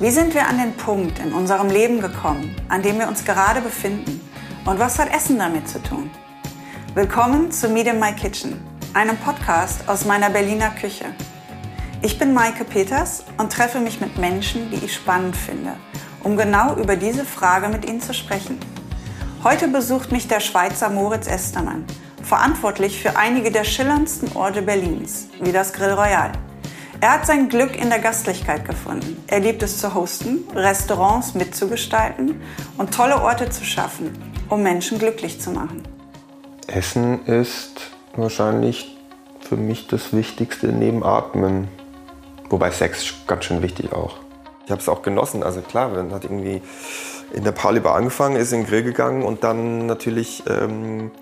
Wie sind wir an den Punkt in unserem Leben gekommen, an dem wir uns gerade befinden? Und was hat Essen damit zu tun? Willkommen zu Meet in My Kitchen, einem Podcast aus meiner Berliner Küche. Ich bin Maike Peters und treffe mich mit Menschen, die ich spannend finde, um genau über diese Frage mit ihnen zu sprechen. Heute besucht mich der Schweizer Moritz Estermann, verantwortlich für einige der schillerndsten Orte Berlins, wie das Grill Royal. Er hat sein Glück in der Gastlichkeit gefunden. Er liebt es zu hosten, Restaurants mitzugestalten und tolle Orte zu schaffen, um Menschen glücklich zu machen. Essen ist wahrscheinlich für mich das Wichtigste neben Atmen. Wobei Sex ganz schön wichtig auch. Ich habe es auch genossen. Also klar, man hat irgendwie in der Pauli angefangen, ist in den Grill gegangen und dann natürlich ähm,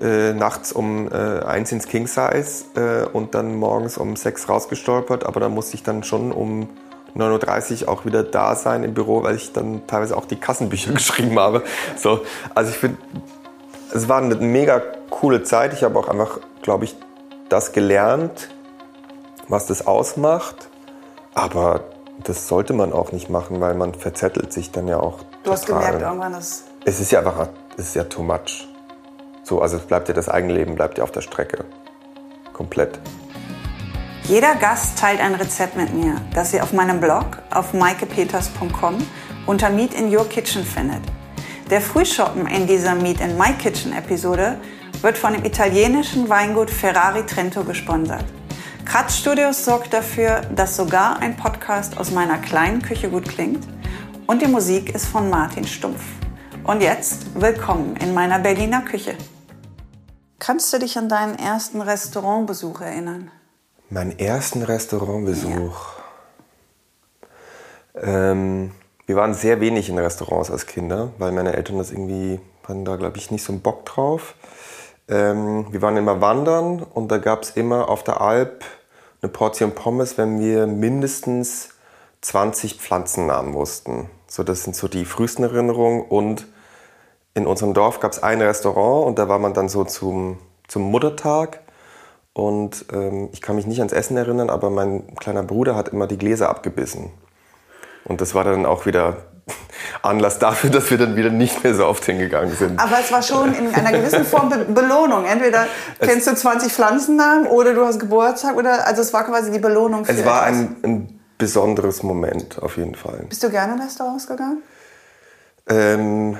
äh, nachts um äh, eins ins King Size äh, und dann morgens um sechs rausgestolpert. Aber da musste ich dann schon um 9.30 Uhr auch wieder da sein im Büro, weil ich dann teilweise auch die Kassenbücher geschrieben habe. So, also ich finde, es war eine mega coole Zeit. Ich habe auch einfach, glaube ich, das gelernt, was das ausmacht. Aber das sollte man auch nicht machen, weil man verzettelt sich dann ja auch. Du hast gemerkt irgendwann, dass. Es ist ja einfach, es ist ja too much. So, also bleibt ja das Eigenleben, bleibt ja auf der Strecke. Komplett. Jeder Gast teilt ein Rezept mit mir, das ihr auf meinem Blog auf maikepeters.com unter Meet in Your Kitchen findet. Der Frühschoppen in dieser Meet in My Kitchen Episode wird von dem italienischen Weingut Ferrari Trento gesponsert. Kratz Studios sorgt dafür, dass sogar ein Podcast aus meiner kleinen Küche gut klingt und die Musik ist von Martin Stumpf. Und jetzt willkommen in meiner Berliner Küche. Kannst du dich an deinen ersten Restaurantbesuch erinnern? Meinen ersten Restaurantbesuch? Ja. Ähm, wir waren sehr wenig in Restaurants als Kinder, weil meine Eltern das irgendwie, hatten da glaube ich nicht so einen Bock drauf. Ähm, wir waren immer wandern und da gab es immer auf der Alp eine Portion Pommes, wenn wir mindestens 20 Pflanzennamen wussten. So, das sind so die frühesten Erinnerungen. Und in unserem Dorf gab es ein Restaurant und da war man dann so zum, zum Muttertag. Und ähm, ich kann mich nicht ans Essen erinnern, aber mein kleiner Bruder hat immer die Gläser abgebissen. Und das war dann auch wieder Anlass dafür, dass wir dann wieder nicht mehr so oft hingegangen sind. Aber es war schon in einer gewissen Form Be Belohnung. Entweder kennst du 20 Pflanzennamen oder du hast Geburtstag oder also es war quasi die Belohnung für Es war ein, ein, besonderes Moment auf jeden Fall. Bist du gerne in Restaurants gegangen? Ähm,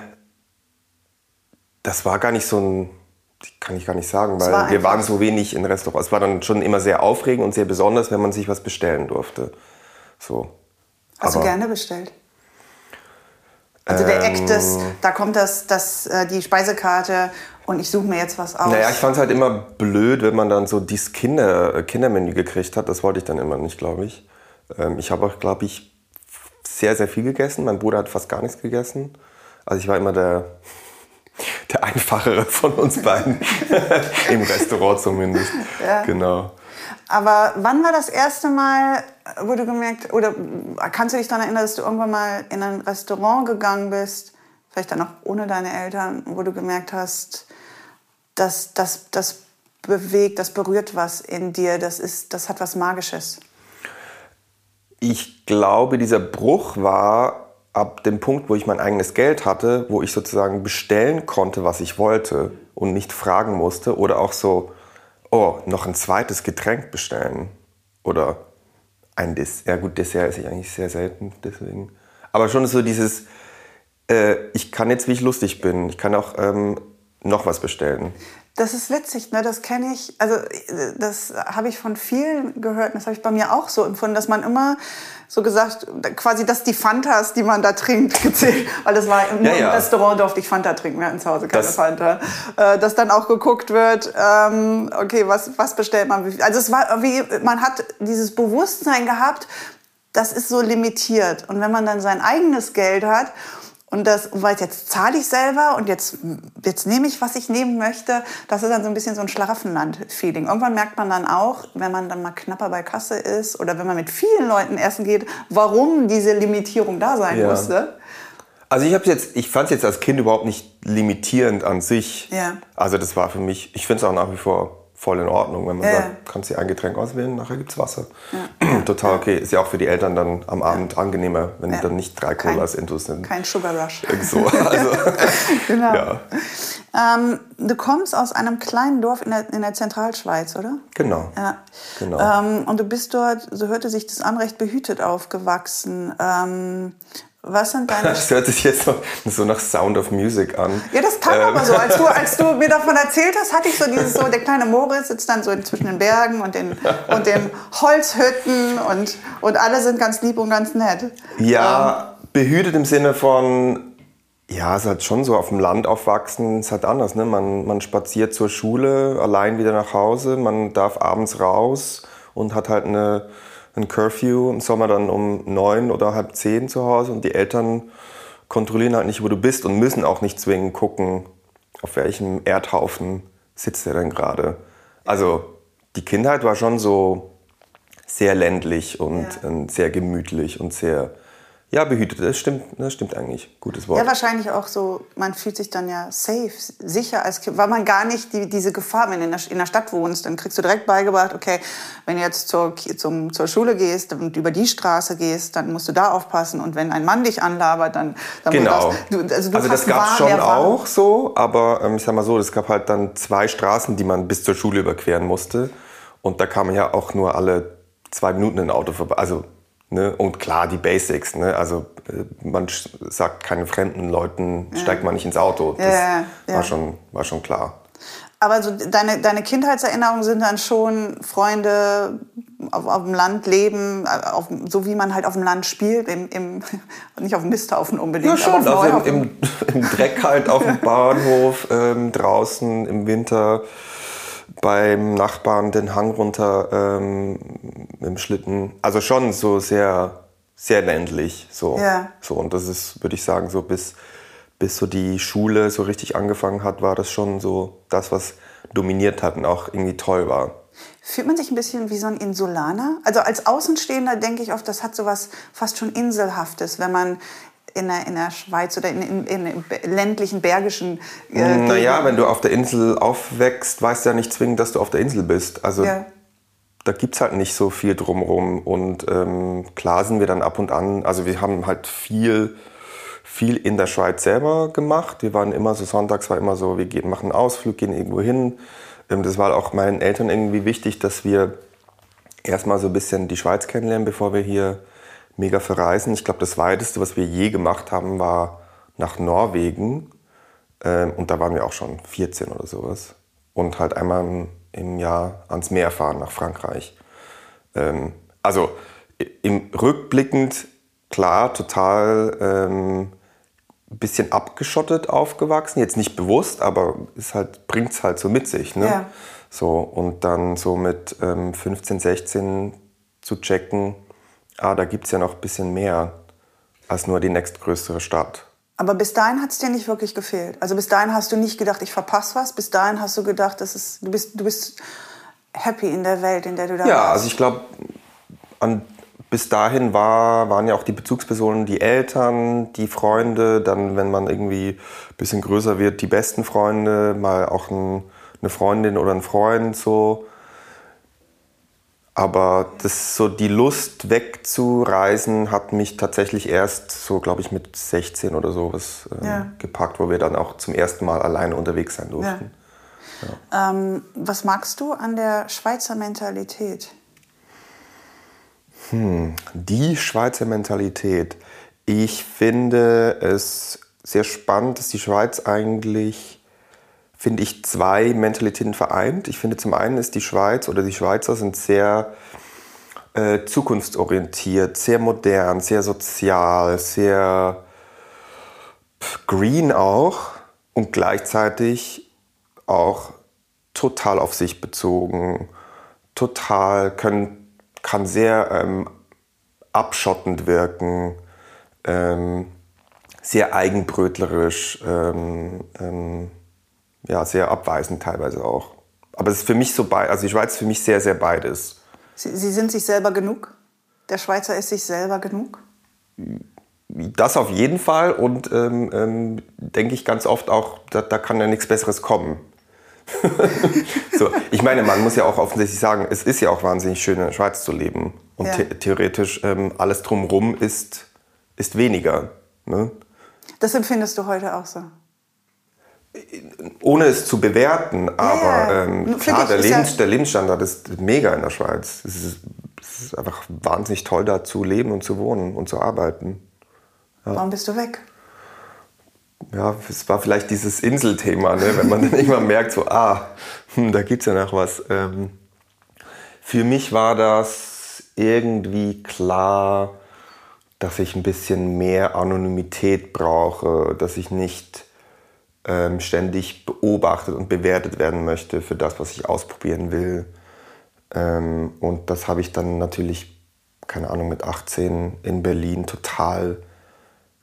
das war gar nicht so ein kann ich gar nicht sagen, weil war wir waren so wenig in Restaurants. Es war dann schon immer sehr aufregend und sehr besonders, wenn man sich was bestellen durfte. So. Hast Aber, du gerne bestellt? Also der Eck des, ähm. da kommt das, das, äh, die Speisekarte und ich suche mir jetzt was aus. Naja, ich fand es halt immer blöd, wenn man dann so dieses Kinder, äh, Kindermenü gekriegt hat. Das wollte ich dann immer nicht, glaube ich. Ähm, ich habe auch, glaube ich, sehr, sehr viel gegessen. Mein Bruder hat fast gar nichts gegessen. Also ich war immer der, der Einfachere von uns beiden. Im Restaurant zumindest. Ja. Genau. Aber wann war das erste Mal, wo du gemerkt, oder kannst du dich daran erinnern, dass du irgendwann mal in ein Restaurant gegangen bist, vielleicht dann auch ohne deine Eltern, wo du gemerkt hast, dass das, das bewegt, das berührt was in dir, das, ist, das hat was Magisches? Ich glaube, dieser Bruch war ab dem Punkt, wo ich mein eigenes Geld hatte, wo ich sozusagen bestellen konnte, was ich wollte und nicht fragen musste oder auch so oh, noch ein zweites Getränk bestellen. Oder ein Dessert. Ja gut, Dessert esse ich eigentlich sehr selten, deswegen. Aber schon so dieses, äh, ich kann jetzt, wie ich lustig bin. Ich kann auch ähm, noch was bestellen. Das ist witzig, ne? das kenne ich, also das habe ich von vielen gehört, das habe ich bei mir auch so empfunden, dass man immer so gesagt, quasi, dass die Fantas, die man da trinkt, gezählt, weil das war im, ja, ja. Restaurant durfte ich Fanta trinken, wir hatten zu Hause keine das, Fanta, äh, dass dann auch geguckt wird, ähm, okay, was, was bestellt man, also es war wie, man hat dieses Bewusstsein gehabt, das ist so limitiert. Und wenn man dann sein eigenes Geld hat und das, weil jetzt zahle ich selber und jetzt, jetzt nehme ich, was ich nehmen möchte. Das ist dann so ein bisschen so ein Schlaraffenland-Feeling. Irgendwann merkt man dann auch, wenn man dann mal knapper bei Kasse ist oder wenn man mit vielen Leuten essen geht, warum diese Limitierung da sein ja. musste. Also ich habe jetzt, ich fand es jetzt als Kind überhaupt nicht limitierend an sich. Ja. Also das war für mich, ich finde es auch nach wie vor voll in Ordnung, wenn man Ja, sagt, ja. kannst dir ein Getränk auswählen, nachher gibt's Wasser. Total okay. Ist ja auch für die Eltern dann am Abend angenehmer, wenn Ja. dann nicht drei Kein- Colas intus sind. Kein Sugar Rush. So, also, Genau. ja, Ähm, du kommst aus einem kleinen Dorf in der, in der Zentralschweiz, oder? genau. Ja. Genau. Ähm, und du bist dort, so hörte sich das an, recht behütet aufgewachsen. Ähm, was sind deine... Das hört sich jetzt so, nach Sound of Music an. Ja, das kam Ähm. aber so. Als du, als du mir davon erzählt hast, hatte ich so dieses so, der kleine Moritz sitzt dann so zwischen den Bergen und den, und den Holzhütten und, und alle sind ganz lieb und ganz nett. Ja, behütet im Sinne von, ja, es ist halt schon so auf dem Land aufwachsen, ist halt anders. Ne? Man, man spaziert zur Schule, allein wieder nach Hause, man darf abends raus und hat halt eine, ein Curfew im Sommer dann um neun oder halb zehn zu Hause und die Eltern kontrollieren halt nicht, wo du bist und müssen auch nicht zwingend gucken, auf welchem Erdhaufen sitzt er denn gerade. Also die Kindheit war schon so sehr ländlich und Ja. ähm, sehr gemütlich und sehr ja, behütet. Das stimmt, das stimmt eigentlich. Gutes Wort. Ja, wahrscheinlich auch so, man fühlt sich dann ja safe, sicher als Kind, weil man gar nicht die, diese Gefahr, wenn du in der, in der Stadt wohnst, dann kriegst du direkt beigebracht, okay, wenn du jetzt zur, zum, zur Schule gehst und über die Straße gehst, dann musst du da aufpassen und wenn ein Mann dich anlabert, dann, dann Genau. Du, also du also das gab es schon auch so, aber ähm, ich sag mal so, es gab halt dann zwei Straßen, die man bis zur Schule überqueren musste. Und da kam man ja auch nur alle zwei Minuten ein Auto vorbei. Also, ne? Und klar, die Basics. Ne? Also äh, man sagt keine fremden Leuten, steigt man nicht ins Auto. Das Ja, ja. War, schon, war schon klar. Aber so deine, deine Kindheitserinnerungen sind dann schon Freunde auf, auf dem Land leben, äh, auf, so wie man halt auf dem Land spielt, im, im, nicht auf dem Misthaufen unbedingt, Ja, schon. Also im, im, im Dreck halt auf dem Bahnhof, ähm, draußen im Winter beim Nachbarn den Hang runter ähm, im Schlitten. Also schon so sehr, sehr ländlich. So. Ja. so und das ist, würde ich sagen, so bis, bis so die Schule so richtig angefangen hat, war das schon so das, was dominiert hat und auch irgendwie toll war. Fühlt man sich ein bisschen wie so ein Insulaner? Also als Außenstehender denke ich oft, das hat so was fast schon Inselhaftes, wenn man in der, in der Schweiz oder in, in, in ländlichen, bergischen äh, Naja, Gegenden- wenn du auf der Insel aufwächst, weißt du ja nicht zwingend, dass du auf der Insel bist. Also Ja. da gibt es halt nicht so viel drumherum. Und ähm, klar sind wir dann ab und an, also wir haben halt viel, viel in der Schweiz selber gemacht. Wir waren immer so, sonntags war immer so, wir gehen, machen einen Ausflug, gehen irgendwo hin. Ähm, das war auch meinen Eltern irgendwie wichtig, dass wir erstmal so ein bisschen die Schweiz kennenlernen, bevor wir hier mega verreisen. Ich glaube, das weiteste, was wir je gemacht haben, war nach Norwegen. Ähm, und da waren wir auch schon 14 oder sowas. Und halt einmal im, im Jahr ans Meer fahren nach Frankreich. Ähm, also im rückblickend klar, total ähm, bisschen abgeschottet aufgewachsen. Jetzt nicht bewusst, aber es halt, bringt es halt so mit sich. Ne? Ja. So, und dann so mit ähm, 15, 16 zu checken, ah, da gibt es ja noch ein bisschen mehr als nur die nächstgrößere Stadt. Aber bis dahin hat es dir nicht wirklich gefehlt. Also bis dahin hast du nicht gedacht, ich verpasse was. Bis dahin hast du gedacht, das ist, du, bist, du bist happy in der Welt, in der du da Ja, warst. also ich glaube, bis dahin war, waren ja auch die Bezugspersonen die Eltern, die Freunde, dann, wenn man irgendwie ein bisschen größer wird, die besten Freunde, mal auch ein, eine Freundin oder ein Freund so. Aber das, so die Lust wegzureisen hat mich tatsächlich erst so, glaube ich, mit 16 oder sowas ähm, Ja. gepackt, wo wir dann auch zum ersten Mal alleine unterwegs sein durften. Ähm, was magst du an der Schweizer Mentalität? Die Schweizer Mentalität. Ich finde es sehr spannend, dass die Schweiz eigentlich, finde ich, zwei Mentalitäten vereint. Ich finde zum einen ist die Schweiz oder die Schweizer sind sehr äh, zukunftsorientiert, sehr modern, sehr sozial, sehr green auch und gleichzeitig auch total auf sich bezogen, total können, kann sehr ähm, abschottend wirken, ähm, sehr eigenbrötlerisch, ähm, ähm, ja, sehr abweisend teilweise auch. Aber es ist für mich so bei, also die Schweiz ist für mich sehr, sehr beides. Sie, Sie sind sich selber genug? Der Schweizer ist sich selber genug? Das auf jeden Fall und ähm, ähm, denke ich ganz oft auch, da, da kann ja nichts Besseres kommen. so, ich meine, man muss ja auch offensichtlich sagen, es ist ja auch wahnsinnig schön in der Schweiz zu leben. Und Ja. the theoretisch ähm, alles drumherum ist, ist weniger. Ne? Das empfindest du heute auch so. Ohne es zu bewerten, aber ja. ähm, Finde klar, der, ja- Lebens der Lebensstandard ist mega in der Schweiz. Es ist, es ist einfach wahnsinnig toll, da zu leben und zu wohnen und zu arbeiten. Warum bist du weg? Ja, es war vielleicht dieses Inselthema, ne? wenn man dann irgendwann merkt, so, ah, hm, da gibt's ja noch was. Ähm, für mich war das irgendwie klar, dass ich ein bisschen mehr Anonymität brauche, dass ich nicht ähm, ständig beobachtet und bewertet werden möchte für das, was ich ausprobieren will. Ähm, und das habe ich dann natürlich, keine Ahnung, mit 18 in Berlin total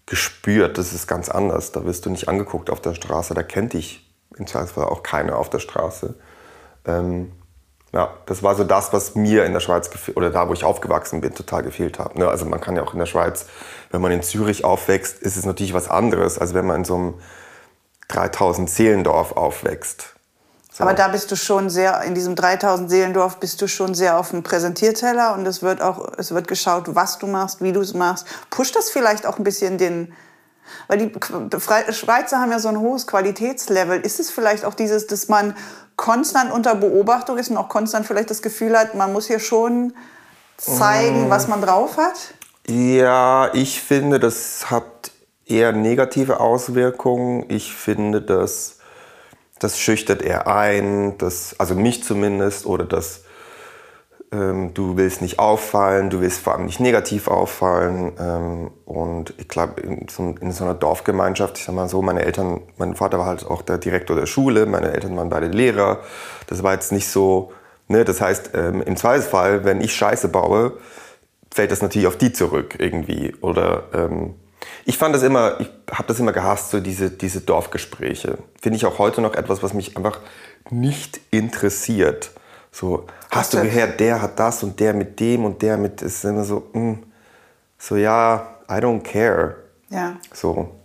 gespürt. Das ist ganz anders. Da wirst du nicht angeguckt auf der Straße. Da kennt dich im Zweifelsfall auch keiner auf der Straße. Ähm, ja, das war so das, was mir in der Schweiz oder da, wo ich aufgewachsen bin, total gefehlt hat. Ne? Also man kann ja auch in der Schweiz, wenn man in Zürich aufwächst, ist es natürlich was anderes, als wenn man in so einem 3000 Seelendorf aufwächst. So. Aber da bist du schon sehr, in diesem 3000 Seelendorf bist du schon sehr auf dem Präsentierteller und es wird auch, es wird geschaut, was du machst, wie du es machst. Pusht das vielleicht auch ein bisschen den, weil die Schweizer haben ja so ein hohes Qualitätslevel. Ist es vielleicht auch dieses, dass man konstant unter Beobachtung ist und auch konstant vielleicht das Gefühl hat, man muss hier schon zeigen, was man drauf hat? Ja, ich finde, das hat eher negative Auswirkungen. Ich finde, das, das schüchtert eher ein, das, also mich zumindest, oder das, ähm, du willst nicht auffallen, du willst vor allem nicht negativ auffallen. Ähm, und ich glaube, in, so- in so einer Dorfgemeinschaft, ich sag mal so, meine Eltern, mein Vater war halt auch der Direktor der Schule, meine Eltern waren beide Lehrer. Das war jetzt nicht so, ne, das heißt, ähm, im Zweifelsfall, wenn ich Scheiße baue, fällt das natürlich auf die zurück irgendwie. Oder ähm, ich fand das immer, ich habe das immer gehasst, so diese, diese Dorfgespräche. Finde ich auch heute noch etwas, was mich einfach nicht interessiert. So, hast du gehört, der hat das und der mit dem und der mit, es ist immer so, mm, so ja, I don't care. Ja. So.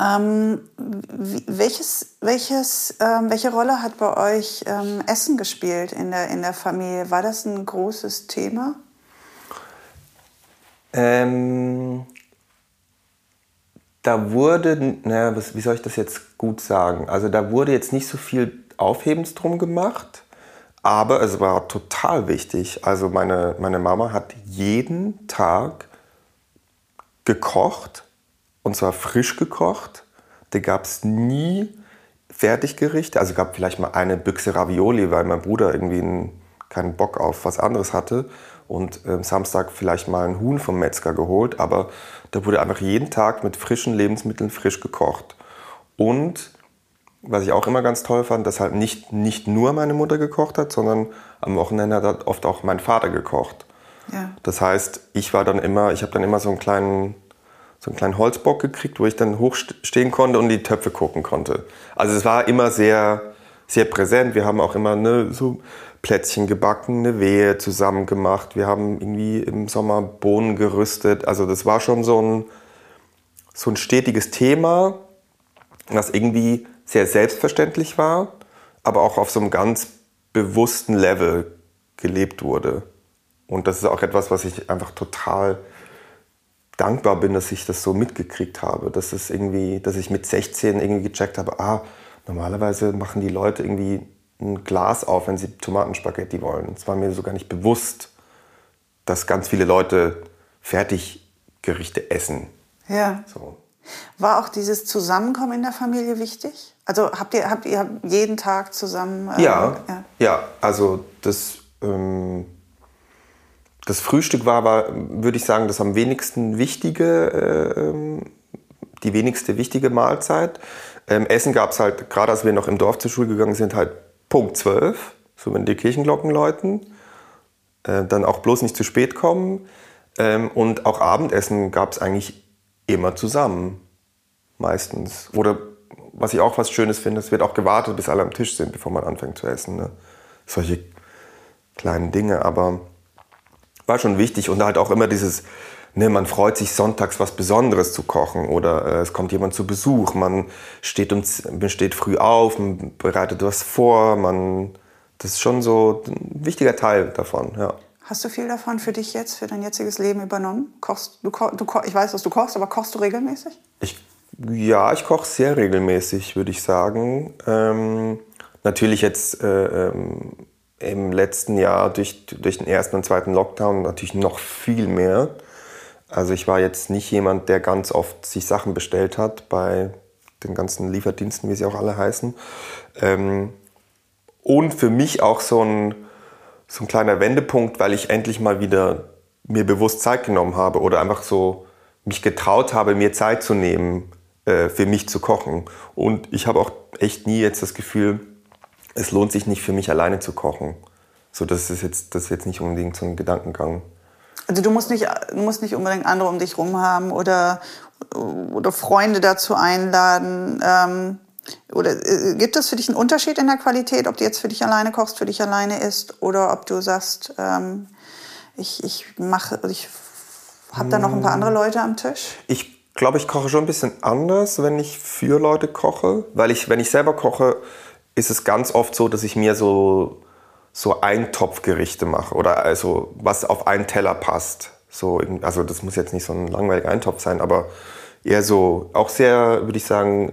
Ähm, welches, welches, ähm, welche Rolle hat bei euch ähm, Essen gespielt in der, in der Familie? War das ein großes Thema? Ähm, da wurde, naja, was, wie soll ich das jetzt gut sagen? Also da wurde jetzt nicht so viel Aufhebens drum gemacht, aber es war total wichtig. Also meine, meine Mama hat jeden Tag gekocht und zwar frisch gekocht. Da gab es nie Fertiggerichte. Also gab vielleicht mal eine Büchse Ravioli, weil mein Bruder irgendwie einen, keinen Bock auf was anderes hatte. Und ähm, Samstag vielleicht mal ein Huhn vom Metzger geholt. Aber da wurde einfach jeden Tag mit frischen Lebensmitteln frisch gekocht. Und was ich auch immer ganz toll fand, dass halt nicht, nicht nur meine Mutter gekocht hat, sondern am Wochenende hat halt oft auch mein Vater gekocht. Ja. Das heißt, ich war dann immer, ich habe dann immer so einen kleinen, so einen kleinen Holzbock gekriegt, wo ich dann hochstehen konnte und die Töpfe gucken konnte. Also es war immer sehr, sehr präsent. Wir haben auch immer ne, so Plätzchen gebacken, eine Wehe zusammen gemacht. Wir haben irgendwie im Sommer Bohnen gerüstet. Also das war schon so ein, so ein stetiges Thema, was irgendwie sehr selbstverständlich war, aber auch auf so einem ganz bewussten Level gelebt wurde. Und das ist auch etwas, was ich einfach total dankbar bin, dass ich das so mitgekriegt habe. Dass, es irgendwie, dass ich mit 16 irgendwie gecheckt habe, ah, normalerweise machen die Leute irgendwie ein Glas auf, wenn sie Tomatenspaghetti wollen. Es war mir sogar nicht bewusst, dass ganz viele Leute Fertiggerichte essen. Ja. So. War auch dieses Zusammenkommen in der Familie wichtig? Also habt ihr, habt ihr jeden Tag zusammen? äh, Ja, ja. ja, also das, ähm, das Frühstück war aber, würde ich sagen, das am wenigsten wichtige, äh, ähm, die wenigste wichtige Mahlzeit. Ähm, Essen gab es halt, gerade als wir noch im Dorf zur Schule gegangen sind, halt Punkt 12, so wenn die Kirchenglocken läuten. Äh, dann auch bloß nicht zu spät kommen. Ähm, und auch Abendessen gab es eigentlich immer zusammen, meistens. Oder was ich auch was Schönes finde, es wird auch gewartet, bis alle am Tisch sind, bevor man anfängt zu essen. Ne? Solche kleinen Dinge, aber war schon wichtig. Und halt auch immer dieses, ne, man freut sich sonntags was Besonderes zu kochen oder äh, es kommt jemand zu Besuch, man steht, uns, man steht früh auf, man bereitet was vor, man, das ist schon so ein wichtiger Teil davon, ja. Hast du viel davon für dich jetzt, für dein jetziges Leben übernommen? Kochst du, du ich weiß, dass du kochst, aber kochst du regelmäßig? Ich, ja, ich koche sehr regelmäßig, würde ich sagen. Ähm, natürlich jetzt äh, ähm, im letzten Jahr durch, durch den ersten und zweiten Lockdown natürlich noch viel mehr. Also ich war jetzt nicht jemand, der ganz oft sich Sachen bestellt hat bei den ganzen Lieferdiensten, wie sie auch alle heißen. Ähm, und für mich auch so ein so ein kleiner Wendepunkt, weil ich endlich mal wieder mir bewusst Zeit genommen habe oder einfach so mich getraut habe, mir Zeit zu nehmen, äh, für mich zu kochen. Und ich habe auch echt nie jetzt das Gefühl, es lohnt sich nicht für mich alleine zu kochen. So, das ist jetzt, das ist jetzt nicht unbedingt so ein Gedankengang. Also du musst nicht, du musst nicht unbedingt andere um dich rum haben oder, oder Freunde dazu einladen. Ähm oder äh, gibt es für dich einen Unterschied in der Qualität, ob du jetzt für dich alleine kochst, für dich alleine isst oder ob du sagst, ähm, ich, ich mache, ich habe da noch ein paar andere Leute am Tisch? Ich glaube, ich koche schon ein bisschen anders, wenn ich für Leute koche, weil ich, wenn ich selber koche, ist es ganz oft so, dass ich mir so so Eintopfgerichte mache oder also was auf einen Teller passt. So, also das muss jetzt nicht so ein langweiliger Eintopf sein, aber eher so auch sehr, würde ich sagen,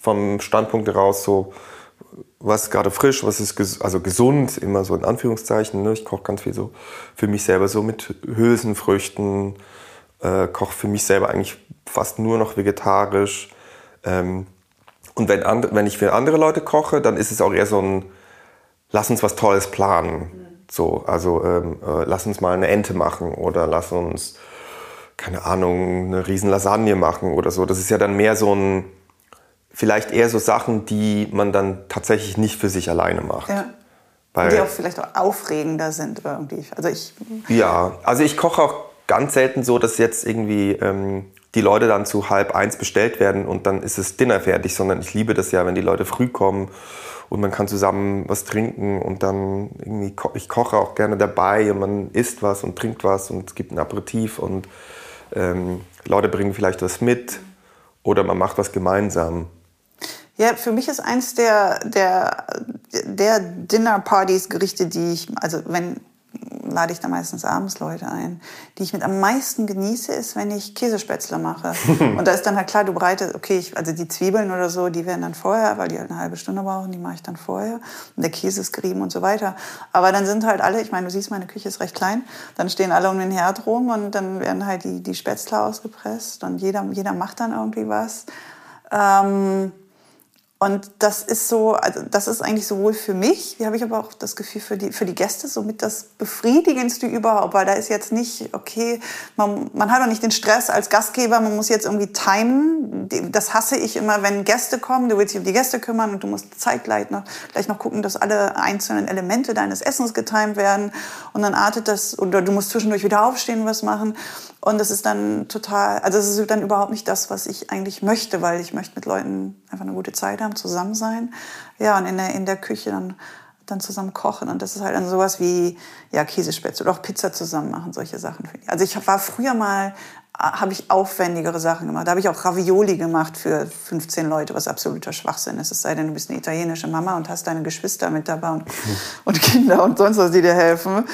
vom Standpunkt heraus so, was ist gerade frisch, was ist ges also gesund, immer so in Anführungszeichen. Ne? Ich koche ganz viel so für mich selber so mit Hülsenfrüchten, äh, koche für mich selber eigentlich fast nur noch vegetarisch. Ähm, und wenn, wenn ich für andere Leute koche, dann ist es auch eher so ein, lass uns was Tolles planen. So, also ähm, äh, lass uns mal eine Ente machen oder lass uns, keine Ahnung, eine riesen Lasagne machen oder so. Das ist ja dann mehr so ein, vielleicht eher so Sachen, die man dann tatsächlich nicht für sich alleine macht. Ja. Weil, die auch vielleicht auch aufregender sind irgendwie. Also ich ja, also ich koche auch ganz selten so, dass jetzt irgendwie ähm, die Leute dann zu halb eins bestellt werden und dann ist es Dinner fertig, sondern ich liebe das ja, wenn die Leute früh kommen und man kann zusammen was trinken und dann irgendwie, ko ich koche auch gerne dabei und man isst was und trinkt was und es gibt ein Aperitif und ähm, Leute bringen vielleicht was mit oder man macht was gemeinsam. Ja, für mich ist eins der, der, der Dinner-Partys Gerichte, die ich, also wenn lade ich da meistens abends Leute ein. Die ich mit am meisten genieße, ist, wenn ich Käsespätzle mache. und da ist dann halt klar, du bereitest, okay, ich, also die Zwiebeln oder so, die werden dann vorher, weil die halt eine halbe Stunde brauchen, die mache ich dann vorher. Und der Käse ist gerieben und so weiter. Aber dann sind halt alle, ich meine, du siehst, meine Küche ist recht klein, dann stehen alle um den Herd rum und dann werden halt die, die Spätzle ausgepresst und jeder, jeder macht dann irgendwie was. Ähm, und das ist so, also das ist eigentlich sowohl für mich, wie habe ich aber auch das Gefühl für die, für die Gäste, somit das Befriedigendste überhaupt, weil da ist jetzt nicht, okay, man, man hat auch nicht den Stress als Gastgeber, man muss jetzt irgendwie timen. Das hasse ich immer, wenn Gäste kommen, du willst dich um die Gäste kümmern und du musst zeitgleich noch, gleich noch gucken, dass alle einzelnen Elemente deines Essens getimt werden und dann artet das, oder du musst zwischendurch wieder aufstehen und was machen. Und das ist dann total, also es ist dann überhaupt nicht das, was ich eigentlich möchte, weil ich möchte mit Leuten einfach eine gute Zeit haben, zusammen sein. Ja, und in der, in der Küche dann, dann zusammen kochen. Und das ist halt dann sowas wie, ja, Käsespätzle oder auch Pizza zusammen machen, solche Sachen. Also ich war früher mal, habe ich aufwendigere Sachen gemacht. Da habe ich auch Ravioli gemacht für 15 Leute, was absoluter Schwachsinn ist. Es sei denn, du bist eine italienische Mama und hast deine Geschwister mit dabei und, und Kinder und sonst was, die dir helfen.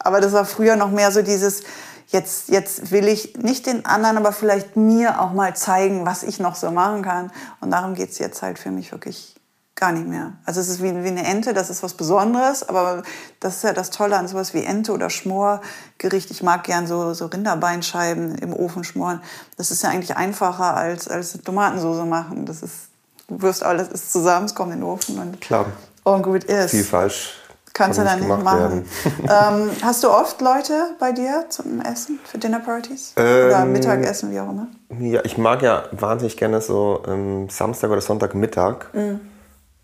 Aber das war früher noch mehr so dieses, jetzt, jetzt will ich nicht den anderen, aber vielleicht mir auch mal zeigen, was ich noch so machen kann. Und darum geht es jetzt halt für mich wirklich gar nicht mehr. Also es ist wie, wie eine Ente, das ist was Besonderes, aber das ist ja das Tolle an sowas wie Ente oder Schmorgericht. Ich mag gern so, so Rinderbeinscheiben im Ofen schmoren. Das ist ja eigentlich einfacher als, als Tomatensauce machen. Das ist, du wirst alles zusammen, es kommt in den Ofen und, Klar. und gut ist. Viel falsch Kannst du dann nicht machen. ähm, hast du oft Leute bei dir zum Essen, für Dinnerpartys? Ähm, oder Mittagessen, wie auch immer? Ja, ich mag ja wahnsinnig gerne so ähm, Samstag oder Sonntagmittag. Mhm.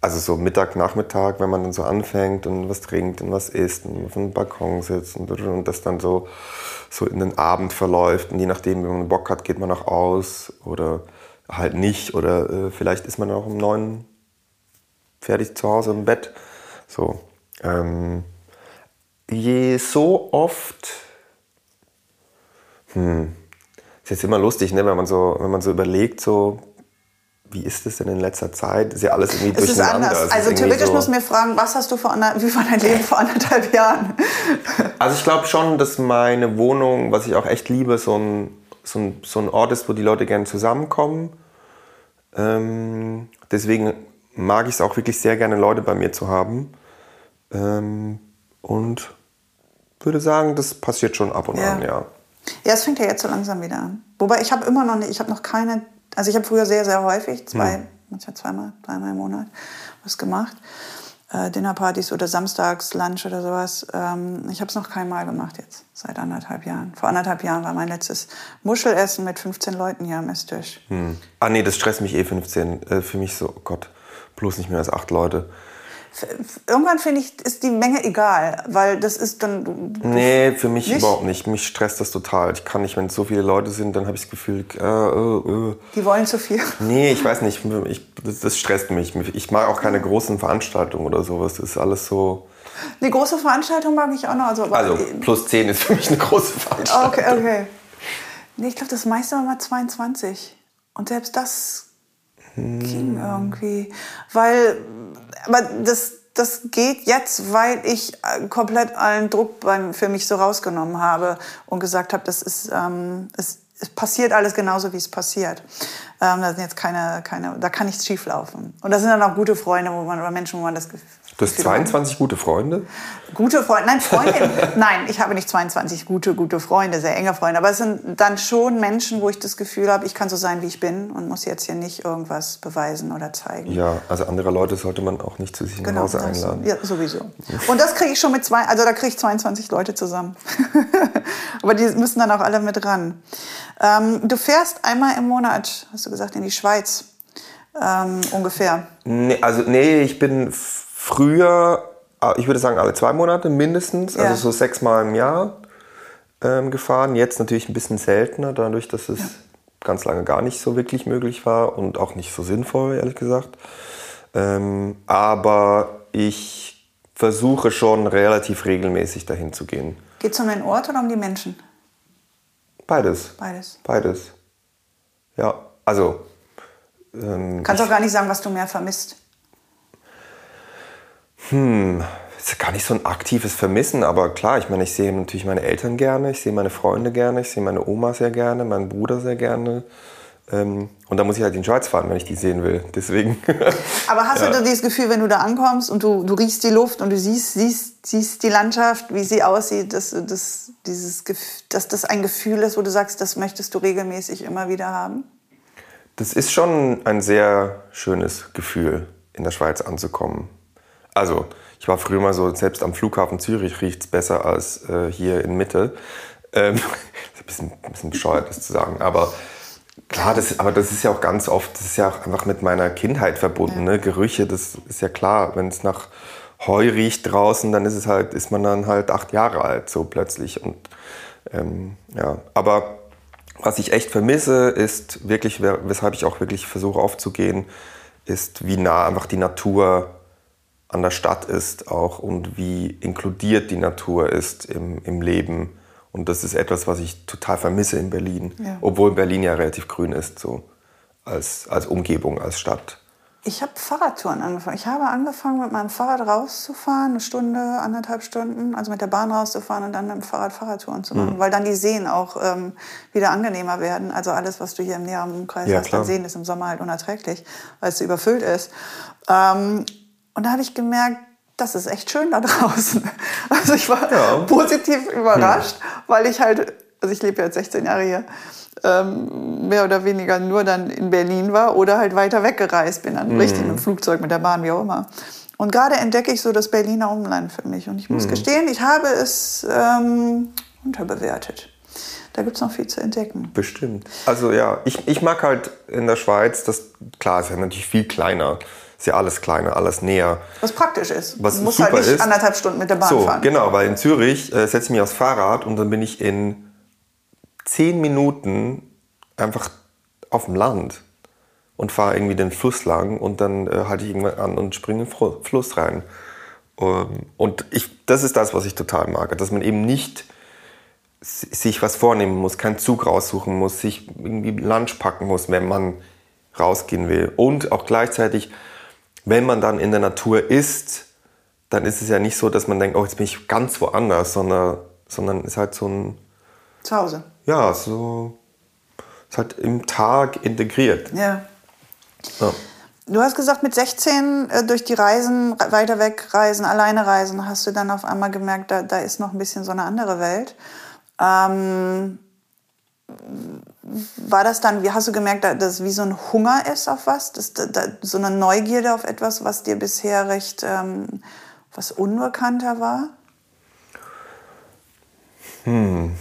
Also so Mittag, Nachmittag, wenn man dann so anfängt und was trinkt und was isst und auf dem Balkon sitzt und, und das dann so, so in den Abend verläuft. Und je nachdem, wenn man Bock hat, geht man auch aus oder halt nicht. Oder äh, vielleicht ist man auch um neun fertig zu Hause im Bett. So, ähm, je so oft, Hm. Ist jetzt immer lustig, ne? wenn, man so, wenn man so überlegt, so, wie ist es denn in letzter Zeit? Ist ja alles irgendwie es durcheinander. Ist anders. Also theoretisch so muss man mir fragen, was hast du vor, wie war dein Leben vor anderthalb Jahren? Also ich glaube schon, dass meine Wohnung, was ich auch echt liebe, so ein, so ein, so ein Ort ist, wo die Leute gerne zusammenkommen. Ähm, deswegen mag ich es auch wirklich sehr gerne, Leute bei mir zu haben. Ähm, und würde sagen, das passiert schon ab und ja. an, ja. Ja, es fängt ja jetzt so langsam wieder an. Wobei ich habe immer noch nicht, ich habe noch keine, also ich habe früher sehr, sehr häufig, zwei, hm. manchmal zweimal, dreimal im Monat was gemacht. Äh, Dinnerpartys oder Samstags, Lunch oder sowas. Ähm, ich habe es noch kein Mal gemacht jetzt, seit anderthalb Jahren. Vor anderthalb Jahren war mein letztes Muschelessen mit 15 Leuten hier am Esstisch. Hm. Ah nee, das stresst mich eh 15. Äh, für mich so, oh Gott, bloß nicht mehr als acht Leute irgendwann finde ich, ist die Menge egal, weil das ist dann. Nee, für mich nicht? überhaupt nicht. Mich stresst das total. Ich kann nicht, wenn es so viele Leute sind, dann habe ich das Gefühl, äh, äh, äh. Die wollen zu viel. Nee, ich weiß nicht. Ich, das, das, stresst mich. Ich mag auch keine großen Veranstaltungen oder sowas. Das ist alles so. Eine große Veranstaltung mag ich auch noch. Also, also plus 10 ist für mich eine große Veranstaltung. Okay, okay. Nee, ich glaube, das meiste war mal 22. Und selbst das hm. ging irgendwie. Weil aber das, das geht jetzt, weil ich äh, komplett allen Druck beim, für mich so rausgenommen habe und gesagt habe, das ist, ähm, es, es passiert alles genauso, wie es passiert. Ähm, da sind jetzt keine, keine, da kann nichts schieflaufen. Und das sind dann auch gute Freunde, wo man oder Menschen, wo man das Du hast 22 gute Freunde? Gute Freunde, nein, Freunde, nein, ich habe nicht 22 gute, gute Freunde, sehr enge Freunde. Aber es sind dann schon Menschen, wo ich das Gefühl habe, ich kann so sein, wie ich bin und muss jetzt hier nicht irgendwas beweisen oder zeigen. Ja, also andere Leute sollte man auch nicht zu sich genau, nach Hause einladen. Ja, sowieso. Und das kriege ich schon mit zwei, also da kriege ich 22 Leute zusammen. Aber die müssen dann auch alle mit ran. Ähm, du fährst einmal im Monat, hast du gesagt, in die Schweiz. Ähm, ungefähr. Nee, also nee, ich bin früher, ah, ich würde sagen alle zwei Monate mindestens, also ja. also so sechsmal im Jahr ähm, gefahren. Jetzt natürlich ein bisschen seltener, dadurch, dass es ja. ganz lange gar nicht so wirklich möglich war und auch nicht so sinnvoll, ehrlich gesagt. Ähm, aber ich versuche schon relativ regelmäßig dahin zu gehen. Geht es um den Ort oder um die Menschen? Beides. Beides. Beides. Ja, also. Ähm, Kannst auch gar nicht sagen, was du mehr vermisst. Hm, ist gar nicht so ein aktives Vermissen, aber klar, ich meine, ich sehe natürlich meine Eltern gerne, ich sehe meine Freunde gerne, ich sehe meine Oma sehr gerne, meinen Bruder sehr gerne. Ähm, und da muss ich halt in die Schweiz fahren, wenn ich die sehen will. Deswegen. Aber hast ja. du dieses Gefühl, wenn du da ankommst und du, du riechst die Luft und du siehst, siehst, siehst die Landschaft, wie sie aussieht, dass, dass, dieses, dass das ein Gefühl ist, wo du sagst, das möchtest du regelmäßig immer wieder haben? Das ist schon ein sehr schönes Gefühl, in der Schweiz anzukommen. Also, ich war früher mal so, selbst am Flughafen Zürich riecht es besser als äh, hier in Mitte. Ähm, ist ein bisschen, ein bisschen bescheuert, das zu sagen, aber klar, das, aber das ist ja auch ganz oft, das ist ja auch einfach mit meiner Kindheit verbunden. Ne? Gerüche, das ist ja klar, wenn es nach Heu riecht draußen, dann ist es halt, ist man dann halt acht Jahre alt, so plötzlich. Und ähm, ja, aber was ich echt vermisse, ist wirklich, weshalb ich auch wirklich versuche aufzugehen, ist, wie nah einfach die Natur an der Stadt ist auch und wie inkludiert die Natur ist im, im Leben. Und das ist etwas, was ich total vermisse in Berlin, ja. obwohl Berlin ja relativ grün ist, so als, als Umgebung, als Stadt. Ich habe Fahrradtouren angefangen. Ich habe angefangen, mit meinem Fahrrad rauszufahren, eine Stunde, anderthalb Stunden, also mit der Bahn rauszufahren und dann mit dem Fahrrad Fahrradtouren zu machen, mhm. weil dann die Seen auch ähm, wieder angenehmer werden. Also alles, was du hier im näheren Umkreis ja, hast, klar. dann Seen ist im Sommer halt unerträglich, weil es so überfüllt ist. Ähm, und da habe ich gemerkt, das ist echt schön da draußen. Also ich war ja. positiv überrascht, hm. weil ich halt, also ich lebe jetzt 16 Jahre hier, ähm, mehr oder weniger nur dann in Berlin war oder halt weiter weggereist bin, dann hm. richtig mit dem Flugzeug, mit der Bahn, wie auch immer. Und gerade entdecke ich so das Berliner Umland für mich. Und ich muss hm. gestehen, ich habe es ähm, unterbewertet. Da gibt es noch viel zu entdecken. Bestimmt. Also ja, ich, ich mag halt in der Schweiz, das klar ist ja natürlich viel kleiner ist ja alles kleiner, alles näher. Was praktisch ist. Was du musst halt nicht ist. anderthalb Stunden mit der Bahn so, fahren. Genau, weil in Zürich äh, setze ich mich aufs Fahrrad und dann bin ich in zehn Minuten einfach auf dem Land und fahre irgendwie den Fluss lang und dann äh, halte ich irgendwann an und springe in den Fluss rein. Ähm, und ich, das ist das, was ich total mag, dass man eben nicht sich was vornehmen muss, keinen Zug raussuchen muss, sich irgendwie Lunch packen muss, wenn man rausgehen will. Und auch gleichzeitig, wenn man dann in der Natur ist, dann ist es ja nicht so, dass man denkt, oh, jetzt bin ich ganz woanders, sondern, sondern ist halt so ein... Zuhause. Ja, so... Ist halt im Tag integriert. Ja. ja. Du hast gesagt, mit 16 äh, durch die Reisen, weiter weg reisen, alleine reisen, hast du dann auf einmal gemerkt, da, da ist noch ein bisschen so eine andere Welt. Ähm, war das dann, wie hast du gemerkt, dass es wie so ein Hunger ist auf was? Das, da, so eine Neugierde auf etwas, was dir bisher recht ähm, was unbekannter war? Hm.